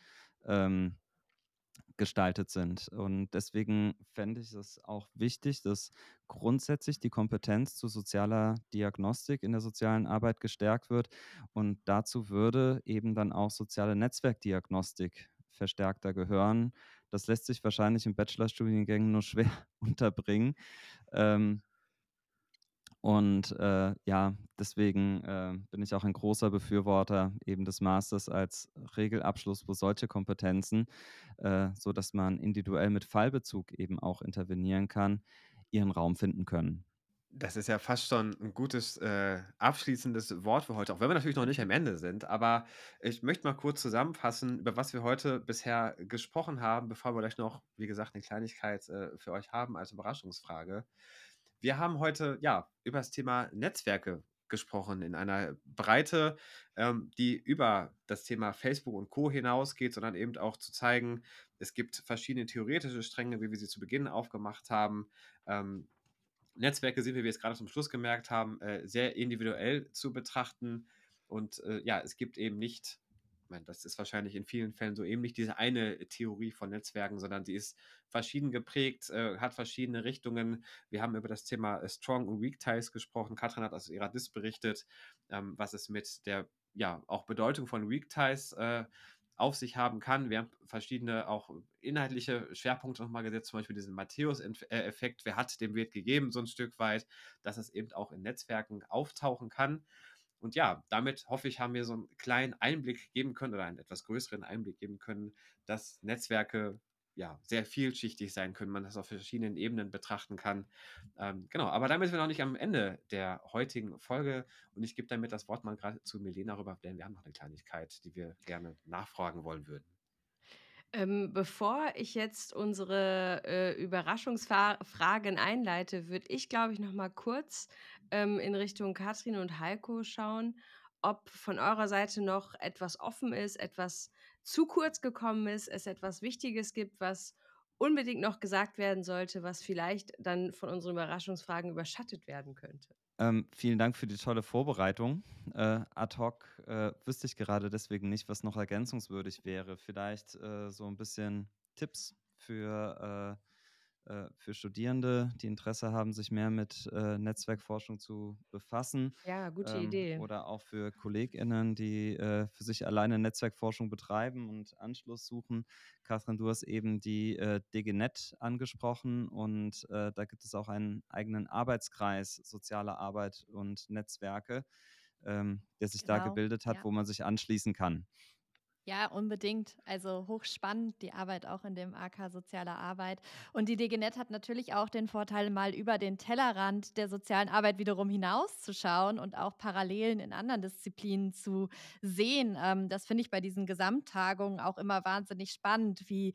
ähm, gestaltet sind. Und deswegen fände ich es auch wichtig, dass grundsätzlich die Kompetenz zu sozialer Diagnostik in der sozialen Arbeit gestärkt wird. Und dazu würde eben dann auch soziale Netzwerkdiagnostik verstärkter gehören. Das lässt sich wahrscheinlich in Bachelorstudiengängen nur schwer unterbringen. Ähm, und äh, ja, deswegen äh, bin ich auch ein großer Befürworter eben des Masters als Regelabschluss, wo solche Kompetenzen, äh, so man individuell mit Fallbezug eben auch intervenieren kann, ihren Raum finden können. Das ist ja fast schon ein gutes äh, abschließendes Wort für heute, auch wenn wir natürlich noch nicht am Ende sind. Aber ich möchte mal kurz zusammenfassen, über was wir heute bisher gesprochen haben, bevor wir gleich noch, wie gesagt, eine Kleinigkeit äh, für euch haben als Überraschungsfrage. Wir haben heute ja über das Thema Netzwerke gesprochen in einer Breite, ähm, die über das Thema Facebook und Co. hinausgeht, sondern eben auch zu zeigen, es gibt verschiedene theoretische Stränge, wie wir sie zu Beginn aufgemacht haben. Ähm, Netzwerke sind, wie wir es gerade zum Schluss gemerkt haben, äh, sehr individuell zu betrachten. Und äh, ja, es gibt eben nicht meine, das ist wahrscheinlich in vielen Fällen so eben nicht diese eine Theorie von Netzwerken, sondern die ist verschieden geprägt, äh, hat verschiedene Richtungen. Wir haben über das Thema äh, Strong und Weak Ties gesprochen. Katrin hat aus ihrer Dis berichtet, ähm, was es mit der ja auch Bedeutung von Weak Ties äh, auf sich haben kann. Wir haben verschiedene auch inhaltliche Schwerpunkte nochmal gesetzt, zum Beispiel diesen Matthäus-Effekt. Wer hat dem Wert gegeben, so ein Stück weit, dass es eben auch in Netzwerken auftauchen kann. Und ja, damit hoffe ich, haben wir so einen kleinen Einblick geben können oder einen etwas größeren Einblick geben können, dass Netzwerke ja sehr vielschichtig sein können, man das auf verschiedenen Ebenen betrachten kann. Ähm, genau, aber damit sind wir noch nicht am Ende der heutigen Folge und ich gebe damit das Wort mal gerade zu Milena rüber, denn wir haben noch eine Kleinigkeit, die wir gerne nachfragen wollen würden. Ähm, bevor ich jetzt unsere äh, Überraschungsfragen einleite, würde ich, glaube ich, noch mal kurz ähm, in Richtung Katrin und Heiko schauen, ob von eurer Seite noch etwas offen ist, etwas zu kurz gekommen ist, es etwas Wichtiges gibt, was unbedingt noch gesagt werden sollte, was vielleicht dann von unseren Überraschungsfragen überschattet werden könnte. Ähm, vielen Dank für die tolle Vorbereitung. Äh, ad hoc äh, wüsste ich gerade deswegen nicht, was noch ergänzungswürdig wäre. Vielleicht äh, so ein bisschen Tipps für äh, für Studierende, die Interesse haben, sich mehr mit äh, Netzwerkforschung zu befassen. Ja, gute ähm, Idee. Oder auch für KollegInnen, die äh, für sich alleine Netzwerkforschung betreiben und Anschluss suchen. Katrin, du hast eben die äh, DGNet angesprochen und äh, da gibt es auch einen eigenen Arbeitskreis Soziale Arbeit und Netzwerke, ähm, der sich genau, da gebildet hat, ja. wo man sich anschließen kann. Ja, unbedingt. Also hochspannend, die Arbeit auch in dem AK Soziale Arbeit. Und die DGNet hat natürlich auch den Vorteil, mal über den Tellerrand der sozialen Arbeit wiederum hinauszuschauen und auch Parallelen in anderen Disziplinen zu sehen. Ähm, das finde ich bei diesen Gesamttagungen auch immer wahnsinnig spannend, wie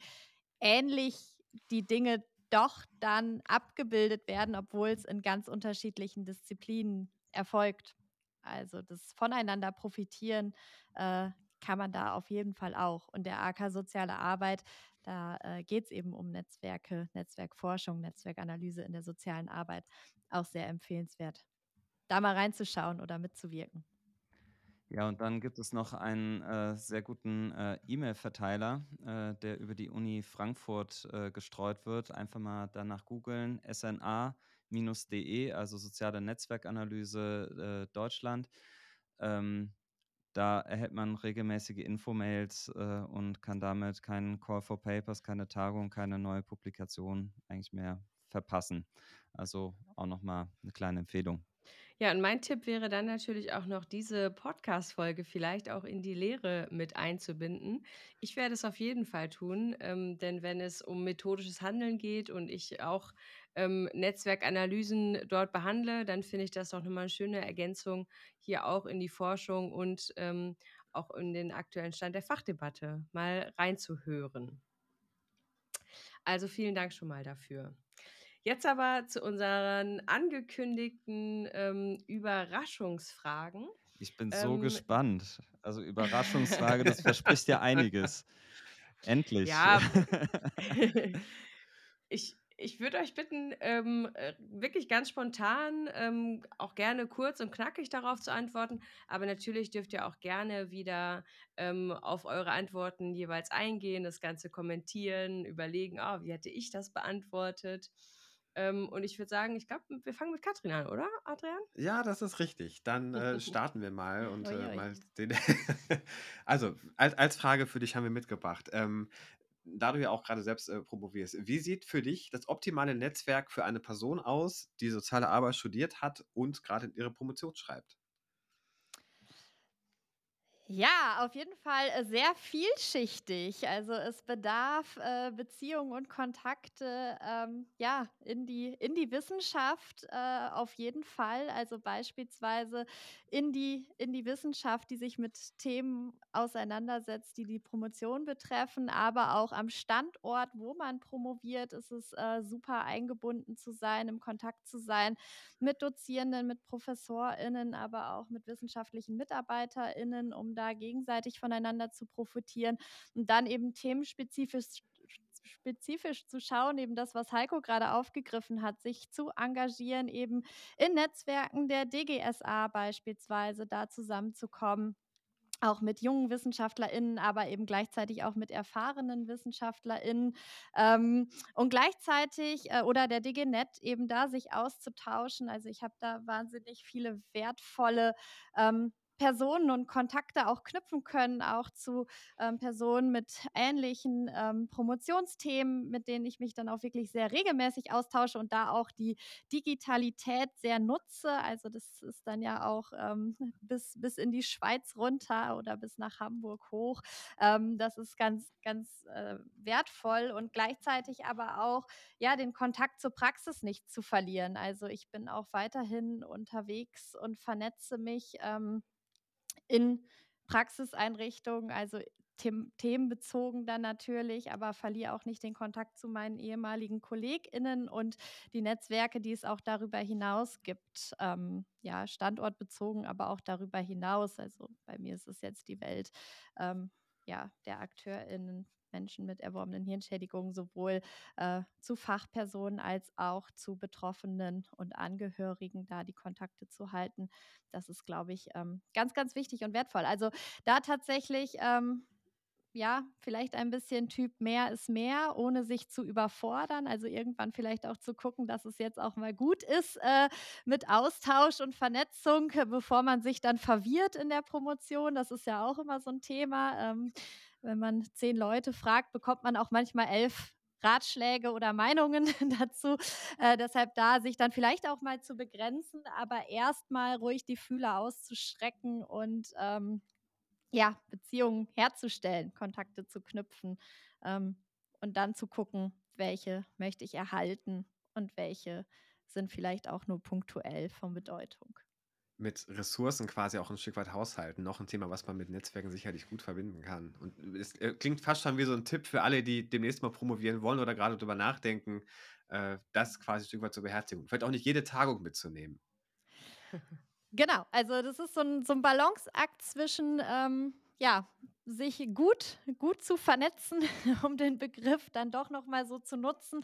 ähnlich die Dinge doch dann abgebildet werden, obwohl es in ganz unterschiedlichen Disziplinen erfolgt. Also das Voneinander profitieren äh, kann man da auf jeden Fall auch. Und der AK Soziale Arbeit, da äh, geht es eben um Netzwerke, Netzwerkforschung, Netzwerkanalyse in der sozialen Arbeit. Auch sehr empfehlenswert, da mal reinzuschauen oder mitzuwirken. Ja, und dann gibt es noch einen äh, sehr guten äh, E-Mail-Verteiler, äh, der über die Uni Frankfurt äh, gestreut wird. Einfach mal danach googeln, sna-de, also soziale Netzwerkanalyse äh, Deutschland. Ähm, da erhält man regelmäßige Infomails äh, und kann damit keinen Call for Papers, keine Tagung, keine neue Publikation eigentlich mehr verpassen. Also auch nochmal eine kleine Empfehlung. Ja, und mein Tipp wäre dann natürlich auch noch, diese Podcast-Folge vielleicht auch in die Lehre mit einzubinden. Ich werde es auf jeden Fall tun, ähm, denn wenn es um methodisches Handeln geht und ich auch ähm, Netzwerkanalysen dort behandle, dann finde ich das doch nochmal eine schöne Ergänzung hier auch in die Forschung und ähm, auch in den aktuellen Stand der Fachdebatte mal reinzuhören. Also vielen Dank schon mal dafür. Jetzt aber zu unseren angekündigten ähm, Überraschungsfragen. Ich bin so ähm, gespannt. Also Überraschungsfrage, das verspricht ja einiges. Endlich. Ja. ich, ich würde euch bitten, ähm, äh, wirklich ganz spontan, ähm, auch gerne kurz und knackig darauf zu antworten. Aber natürlich dürft ihr auch gerne wieder ähm, auf eure Antworten jeweils eingehen, das Ganze kommentieren, überlegen, oh, wie hätte ich das beantwortet. Ähm, und ich würde sagen, ich glaube, wir fangen mit Katrin an, oder, Adrian? Ja, das ist richtig. Dann äh, starten wir mal und äh, mal den. also, als, als Frage für dich haben wir mitgebracht. Ähm, da du ja auch gerade selbst äh, promovierst, wie sieht für dich das optimale Netzwerk für eine Person aus, die soziale Arbeit studiert hat und gerade ihre Promotion schreibt? Ja, auf jeden Fall äh, sehr vielschichtig. Also es bedarf äh, Beziehungen und Kontakte ähm, ja, in, die, in die Wissenschaft äh, auf jeden Fall. Also beispielsweise in die, in die Wissenschaft, die sich mit Themen auseinandersetzt, die die Promotion betreffen, aber auch am Standort, wo man promoviert, ist es äh, super eingebunden zu sein, im Kontakt zu sein mit Dozierenden, mit ProfessorInnen, aber auch mit wissenschaftlichen MitarbeiterInnen, um da gegenseitig voneinander zu profitieren und dann eben themenspezifisch spezifisch zu schauen, eben das, was Heiko gerade aufgegriffen hat, sich zu engagieren, eben in Netzwerken der DGSA beispielsweise da zusammenzukommen auch mit jungen WissenschaftlerInnen, aber eben gleichzeitig auch mit erfahrenen WissenschaftlerInnen ähm, und gleichzeitig äh, oder der DGNet eben da sich auszutauschen. Also ich habe da wahnsinnig viele wertvolle ähm, Personen und Kontakte auch knüpfen können, auch zu ähm, Personen mit ähnlichen ähm, Promotionsthemen, mit denen ich mich dann auch wirklich sehr regelmäßig austausche und da auch die Digitalität sehr nutze. Also das ist dann ja auch ähm, bis, bis in die Schweiz runter oder bis nach Hamburg hoch. Ähm, das ist ganz, ganz äh, wertvoll und gleichzeitig aber auch ja den Kontakt zur Praxis nicht zu verlieren. Also ich bin auch weiterhin unterwegs und vernetze mich. Ähm, in Praxiseinrichtungen, also themenbezogen dann natürlich, aber verliere auch nicht den Kontakt zu meinen ehemaligen KollegInnen und die Netzwerke, die es auch darüber hinaus gibt. Ähm, ja, standortbezogen, aber auch darüber hinaus. Also bei mir ist es jetzt die Welt ähm, ja, der AkteurInnen Menschen mit erworbenen Hirnschädigungen sowohl äh, zu Fachpersonen als auch zu Betroffenen und Angehörigen, da die Kontakte zu halten. Das ist, glaube ich, ähm, ganz, ganz wichtig und wertvoll. Also da tatsächlich. Ähm, ja, vielleicht ein bisschen Typ mehr ist mehr, ohne sich zu überfordern. Also irgendwann vielleicht auch zu gucken, dass es jetzt auch mal gut ist äh, mit Austausch und Vernetzung, bevor man sich dann verwirrt in der Promotion. Das ist ja auch immer so ein Thema. Ähm, wenn man zehn Leute fragt, bekommt man auch manchmal elf Ratschläge oder Meinungen dazu. Äh, deshalb da sich dann vielleicht auch mal zu begrenzen, aber erstmal ruhig die Fühler auszustrecken und ähm, ja, Beziehungen herzustellen, Kontakte zu knüpfen ähm, und dann zu gucken, welche möchte ich erhalten und welche sind vielleicht auch nur punktuell von Bedeutung mit Ressourcen quasi auch ein Stück weit haushalten. Noch ein Thema, was man mit Netzwerken sicherlich gut verbinden kann. Und es äh, klingt fast schon wie so ein Tipp für alle, die demnächst mal promovieren wollen oder gerade darüber nachdenken, äh, das quasi ein Stück weit zu beherzigen. Vielleicht auch nicht jede Tagung mitzunehmen. Genau, also das ist so ein, so ein Balanceakt zwischen ähm, ja, sich gut, gut zu vernetzen, um den Begriff dann doch nochmal so zu nutzen.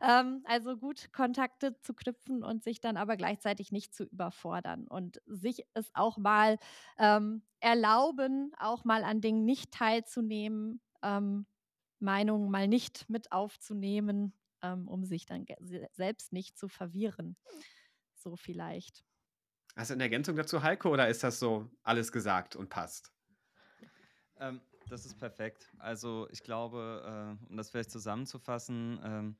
Ähm, also gut Kontakte zu knüpfen und sich dann aber gleichzeitig nicht zu überfordern und sich es auch mal ähm, erlauben, auch mal an Dingen nicht teilzunehmen, ähm, Meinungen mal nicht mit aufzunehmen, ähm, um sich dann selbst nicht zu verwirren. So vielleicht. Hast du eine Ergänzung dazu, Heiko, oder ist das so alles gesagt und passt? Ähm, das ist perfekt. Also ich glaube, äh, um das vielleicht zusammenzufassen, ähm,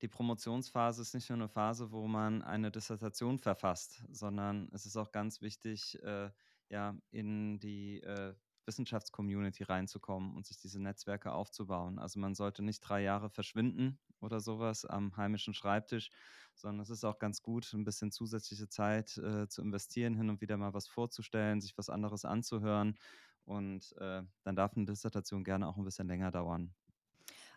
die Promotionsphase ist nicht nur eine Phase, wo man eine Dissertation verfasst, sondern es ist auch ganz wichtig, äh, ja, in die äh, Wissenschaftscommunity reinzukommen und sich diese Netzwerke aufzubauen. Also man sollte nicht drei Jahre verschwinden oder sowas am heimischen Schreibtisch, sondern es ist auch ganz gut, ein bisschen zusätzliche Zeit äh, zu investieren, hin und wieder mal was vorzustellen, sich was anderes anzuhören und äh, dann darf eine Dissertation gerne auch ein bisschen länger dauern.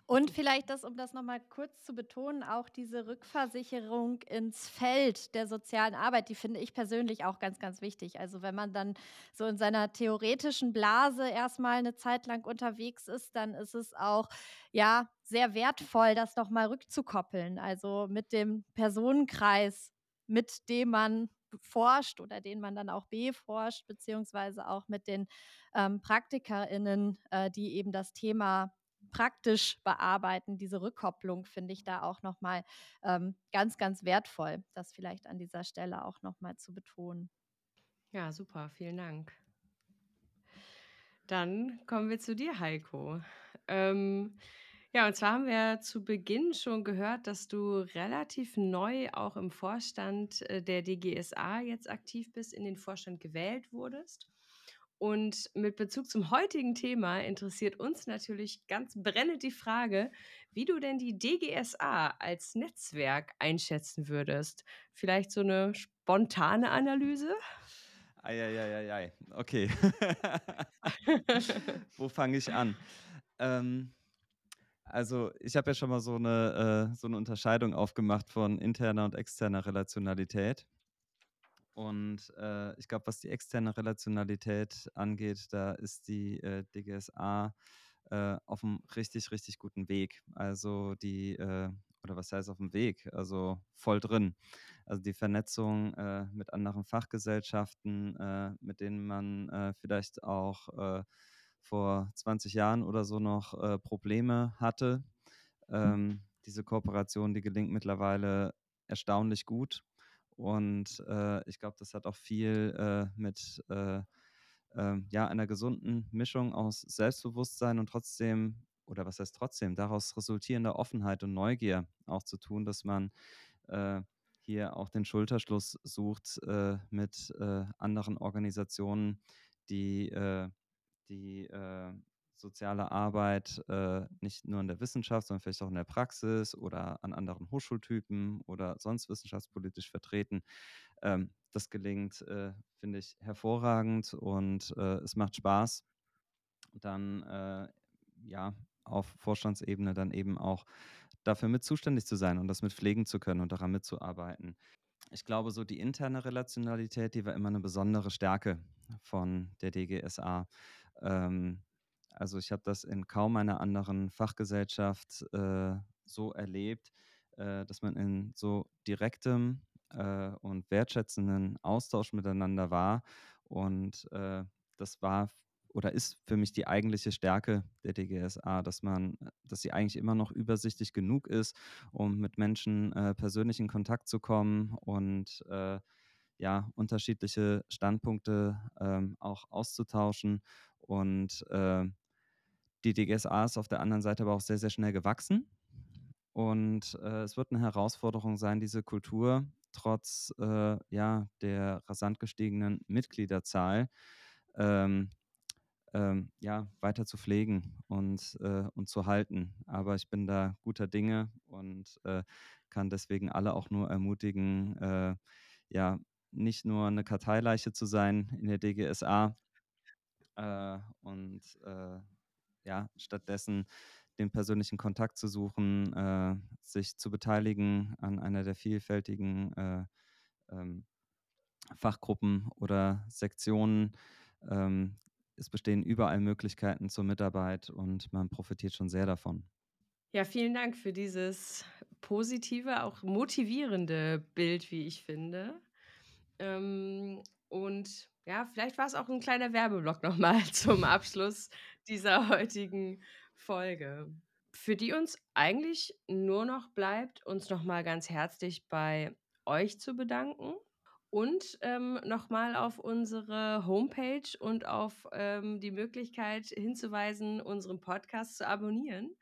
Und vielleicht das, um das nochmal kurz zu betonen, auch diese Rückversicherung ins Feld der sozialen Arbeit, die finde ich persönlich auch ganz, ganz wichtig. Also wenn man dann so in seiner theoretischen Blase erstmal eine Zeit lang unterwegs ist, dann ist es auch ja sehr wertvoll, das nochmal rückzukoppeln. Also mit dem Personenkreis, mit dem man forscht oder den man dann auch beforscht, beziehungsweise auch mit den ähm, PraktikerInnen, äh, die eben das Thema praktisch bearbeiten. Diese Rückkopplung finde ich da auch nochmal ähm, ganz, ganz wertvoll, das vielleicht an dieser Stelle auch nochmal zu betonen. Ja, super, vielen Dank. Dann kommen wir zu dir, Heiko. Ähm, ja, und zwar haben wir zu Beginn schon gehört, dass du relativ neu auch im Vorstand äh, der DGSA jetzt aktiv bist, in den Vorstand gewählt wurdest. Und mit Bezug zum heutigen Thema interessiert uns natürlich ganz brennend die Frage, wie du denn die DGSA als Netzwerk einschätzen würdest. Vielleicht so eine spontane Analyse? Eieieiei, okay. Wo fange ich an? Ähm, also ich habe ja schon mal so eine, äh, so eine Unterscheidung aufgemacht von interner und externer Relationalität. Und äh, ich glaube, was die externe Relationalität angeht, da ist die äh, DGSA äh, auf einem richtig, richtig guten Weg. Also die, äh, oder was heißt auf dem Weg? Also voll drin. Also die Vernetzung äh, mit anderen Fachgesellschaften, mit denen man vielleicht auch vor 20 Jahren oder so noch Probleme hatte. Ähm, diese Kooperation, die gelingt mittlerweile erstaunlich gut. Und äh, ich glaube, das hat auch viel äh, mit äh, ähm, ja, einer gesunden Mischung aus Selbstbewusstsein und trotzdem, oder was heißt trotzdem, daraus resultierender Offenheit und Neugier auch zu tun, dass man äh, hier auch den Schulterschluss sucht äh, mit äh, anderen Organisationen, die, die soziale Arbeit äh, nicht nur in der Wissenschaft, sondern vielleicht auch in der Praxis oder an anderen Hochschultypen oder sonst wissenschaftspolitisch vertreten. Ähm, das gelingt, äh, finde ich, hervorragend und äh, es macht Spaß, dann äh, ja auf Vorstandsebene dann eben auch dafür mit zuständig zu sein und das mit pflegen zu können und daran mitzuarbeiten. Ich glaube, so die interne Relationalität, die war immer eine besondere Stärke von der DGSA. Ähm, also ich habe das in kaum einer anderen Fachgesellschaft äh, so erlebt, äh, dass man in so direktem äh, und wertschätzenden Austausch miteinander war. Und äh, das war oder ist für mich die eigentliche Stärke der DGSA, dass man, dass sie eigentlich immer noch übersichtlich genug ist, um mit Menschen äh, persönlich in Kontakt zu kommen und äh, ja, unterschiedliche Standpunkte ähm, auch auszutauschen und äh, die DGSA ist auf der anderen Seite aber auch sehr, sehr schnell gewachsen. Und äh, es wird eine Herausforderung sein, diese Kultur trotz äh, ja, der rasant gestiegenen Mitgliederzahl ähm, ähm, ja, weiter zu pflegen und, äh, und zu halten. Aber ich bin da guter Dinge und äh, kann deswegen alle auch nur ermutigen, äh, ja, nicht nur eine Karteileiche zu sein in der DGSA äh, und äh, ja, stattdessen den persönlichen Kontakt zu suchen, äh, sich zu beteiligen an einer der vielfältigen äh, ähm, Fachgruppen oder Sektionen. Ähm, es bestehen überall Möglichkeiten zur Mitarbeit und man profitiert schon sehr davon. Ja, vielen Dank für dieses positive, auch motivierende Bild, wie ich finde. Ähm, und ja, vielleicht war es auch ein kleiner Werbeblock nochmal zum Abschluss dieser heutigen Folge, für die uns eigentlich nur noch bleibt, uns nochmal ganz herzlich bei euch zu bedanken und ähm, nochmal auf unsere Homepage und auf ähm, die Möglichkeit hinzuweisen, unseren Podcast zu abonnieren,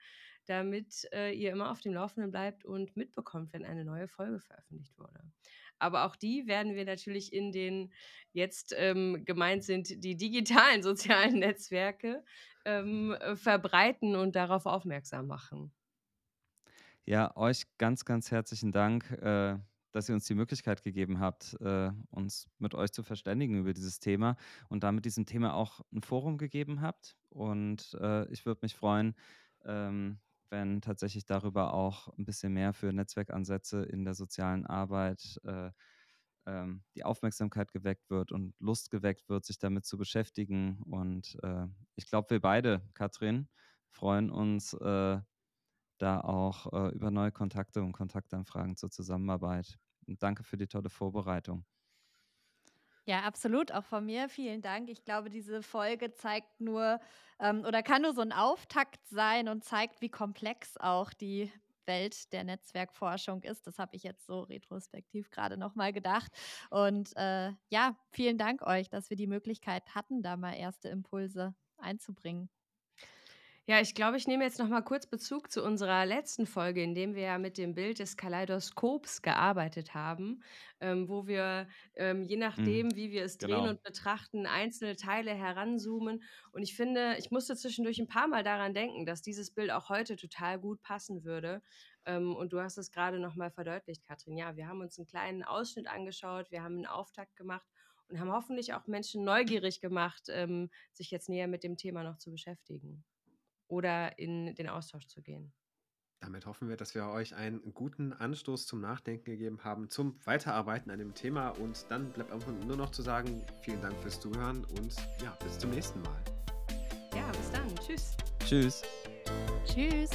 damit äh, ihr immer auf dem Laufenden bleibt und mitbekommt, wenn eine neue Folge veröffentlicht wurde. Aber auch die werden wir natürlich in den jetzt ähm, gemeint sind die digitalen sozialen Netzwerke ähm, äh, verbreiten und darauf aufmerksam machen. Ja, euch ganz, ganz herzlichen Dank, äh, dass ihr uns die Möglichkeit gegeben habt, äh, uns mit euch zu verständigen über dieses Thema und damit diesem Thema auch ein Forum gegeben habt. Und äh, ich würde mich freuen, ähm, wenn tatsächlich darüber auch ein bisschen mehr für Netzwerkansätze in der sozialen Arbeit äh, ähm, die Aufmerksamkeit geweckt wird und Lust geweckt wird, sich damit zu beschäftigen. Und äh, ich glaube, wir beide, Katrin, freuen uns äh, da auch äh, über neue Kontakte und Kontaktanfragen zur Zusammenarbeit. Und danke für die tolle Vorbereitung. Ja, absolut. Auch von mir vielen Dank. Ich glaube, diese Folge zeigt nur ähm, oder kann nur so ein Auftakt sein und zeigt, wie komplex auch die Welt der Netzwerkforschung ist. Das habe ich jetzt so retrospektiv gerade nochmal gedacht. Und äh, ja, vielen Dank euch, dass wir die Möglichkeit hatten, da mal erste Impulse einzubringen. Ja, ich glaube, ich nehme jetzt noch mal kurz Bezug zu unserer letzten Folge, in dem wir ja mit dem Bild des Kaleidoskops gearbeitet haben, ähm, wo wir ähm, je Mhm, nachdem, wie wir es drehen genau. und betrachten, einzelne Teile heranzoomen. Und ich finde, ich musste zwischendurch ein paar Mal daran denken, dass dieses Bild auch heute total gut passen würde. Ähm, und du hast es gerade noch mal verdeutlicht, Katrin. Ja, wir haben uns einen kleinen Ausschnitt angeschaut, wir haben einen Auftakt gemacht und haben hoffentlich auch Menschen neugierig gemacht, ähm, sich jetzt näher mit dem Thema noch zu beschäftigen oder in den Austausch zu gehen. Damit hoffen wir, dass wir euch einen guten Anstoß zum Nachdenken gegeben haben, zum Weiterarbeiten an dem Thema. Und dann bleibt einfach nur noch zu sagen, vielen Dank fürs Zuhören und ja, bis zum nächsten Mal. Ja, bis dann. Tschüss. Tschüss. Tschüss.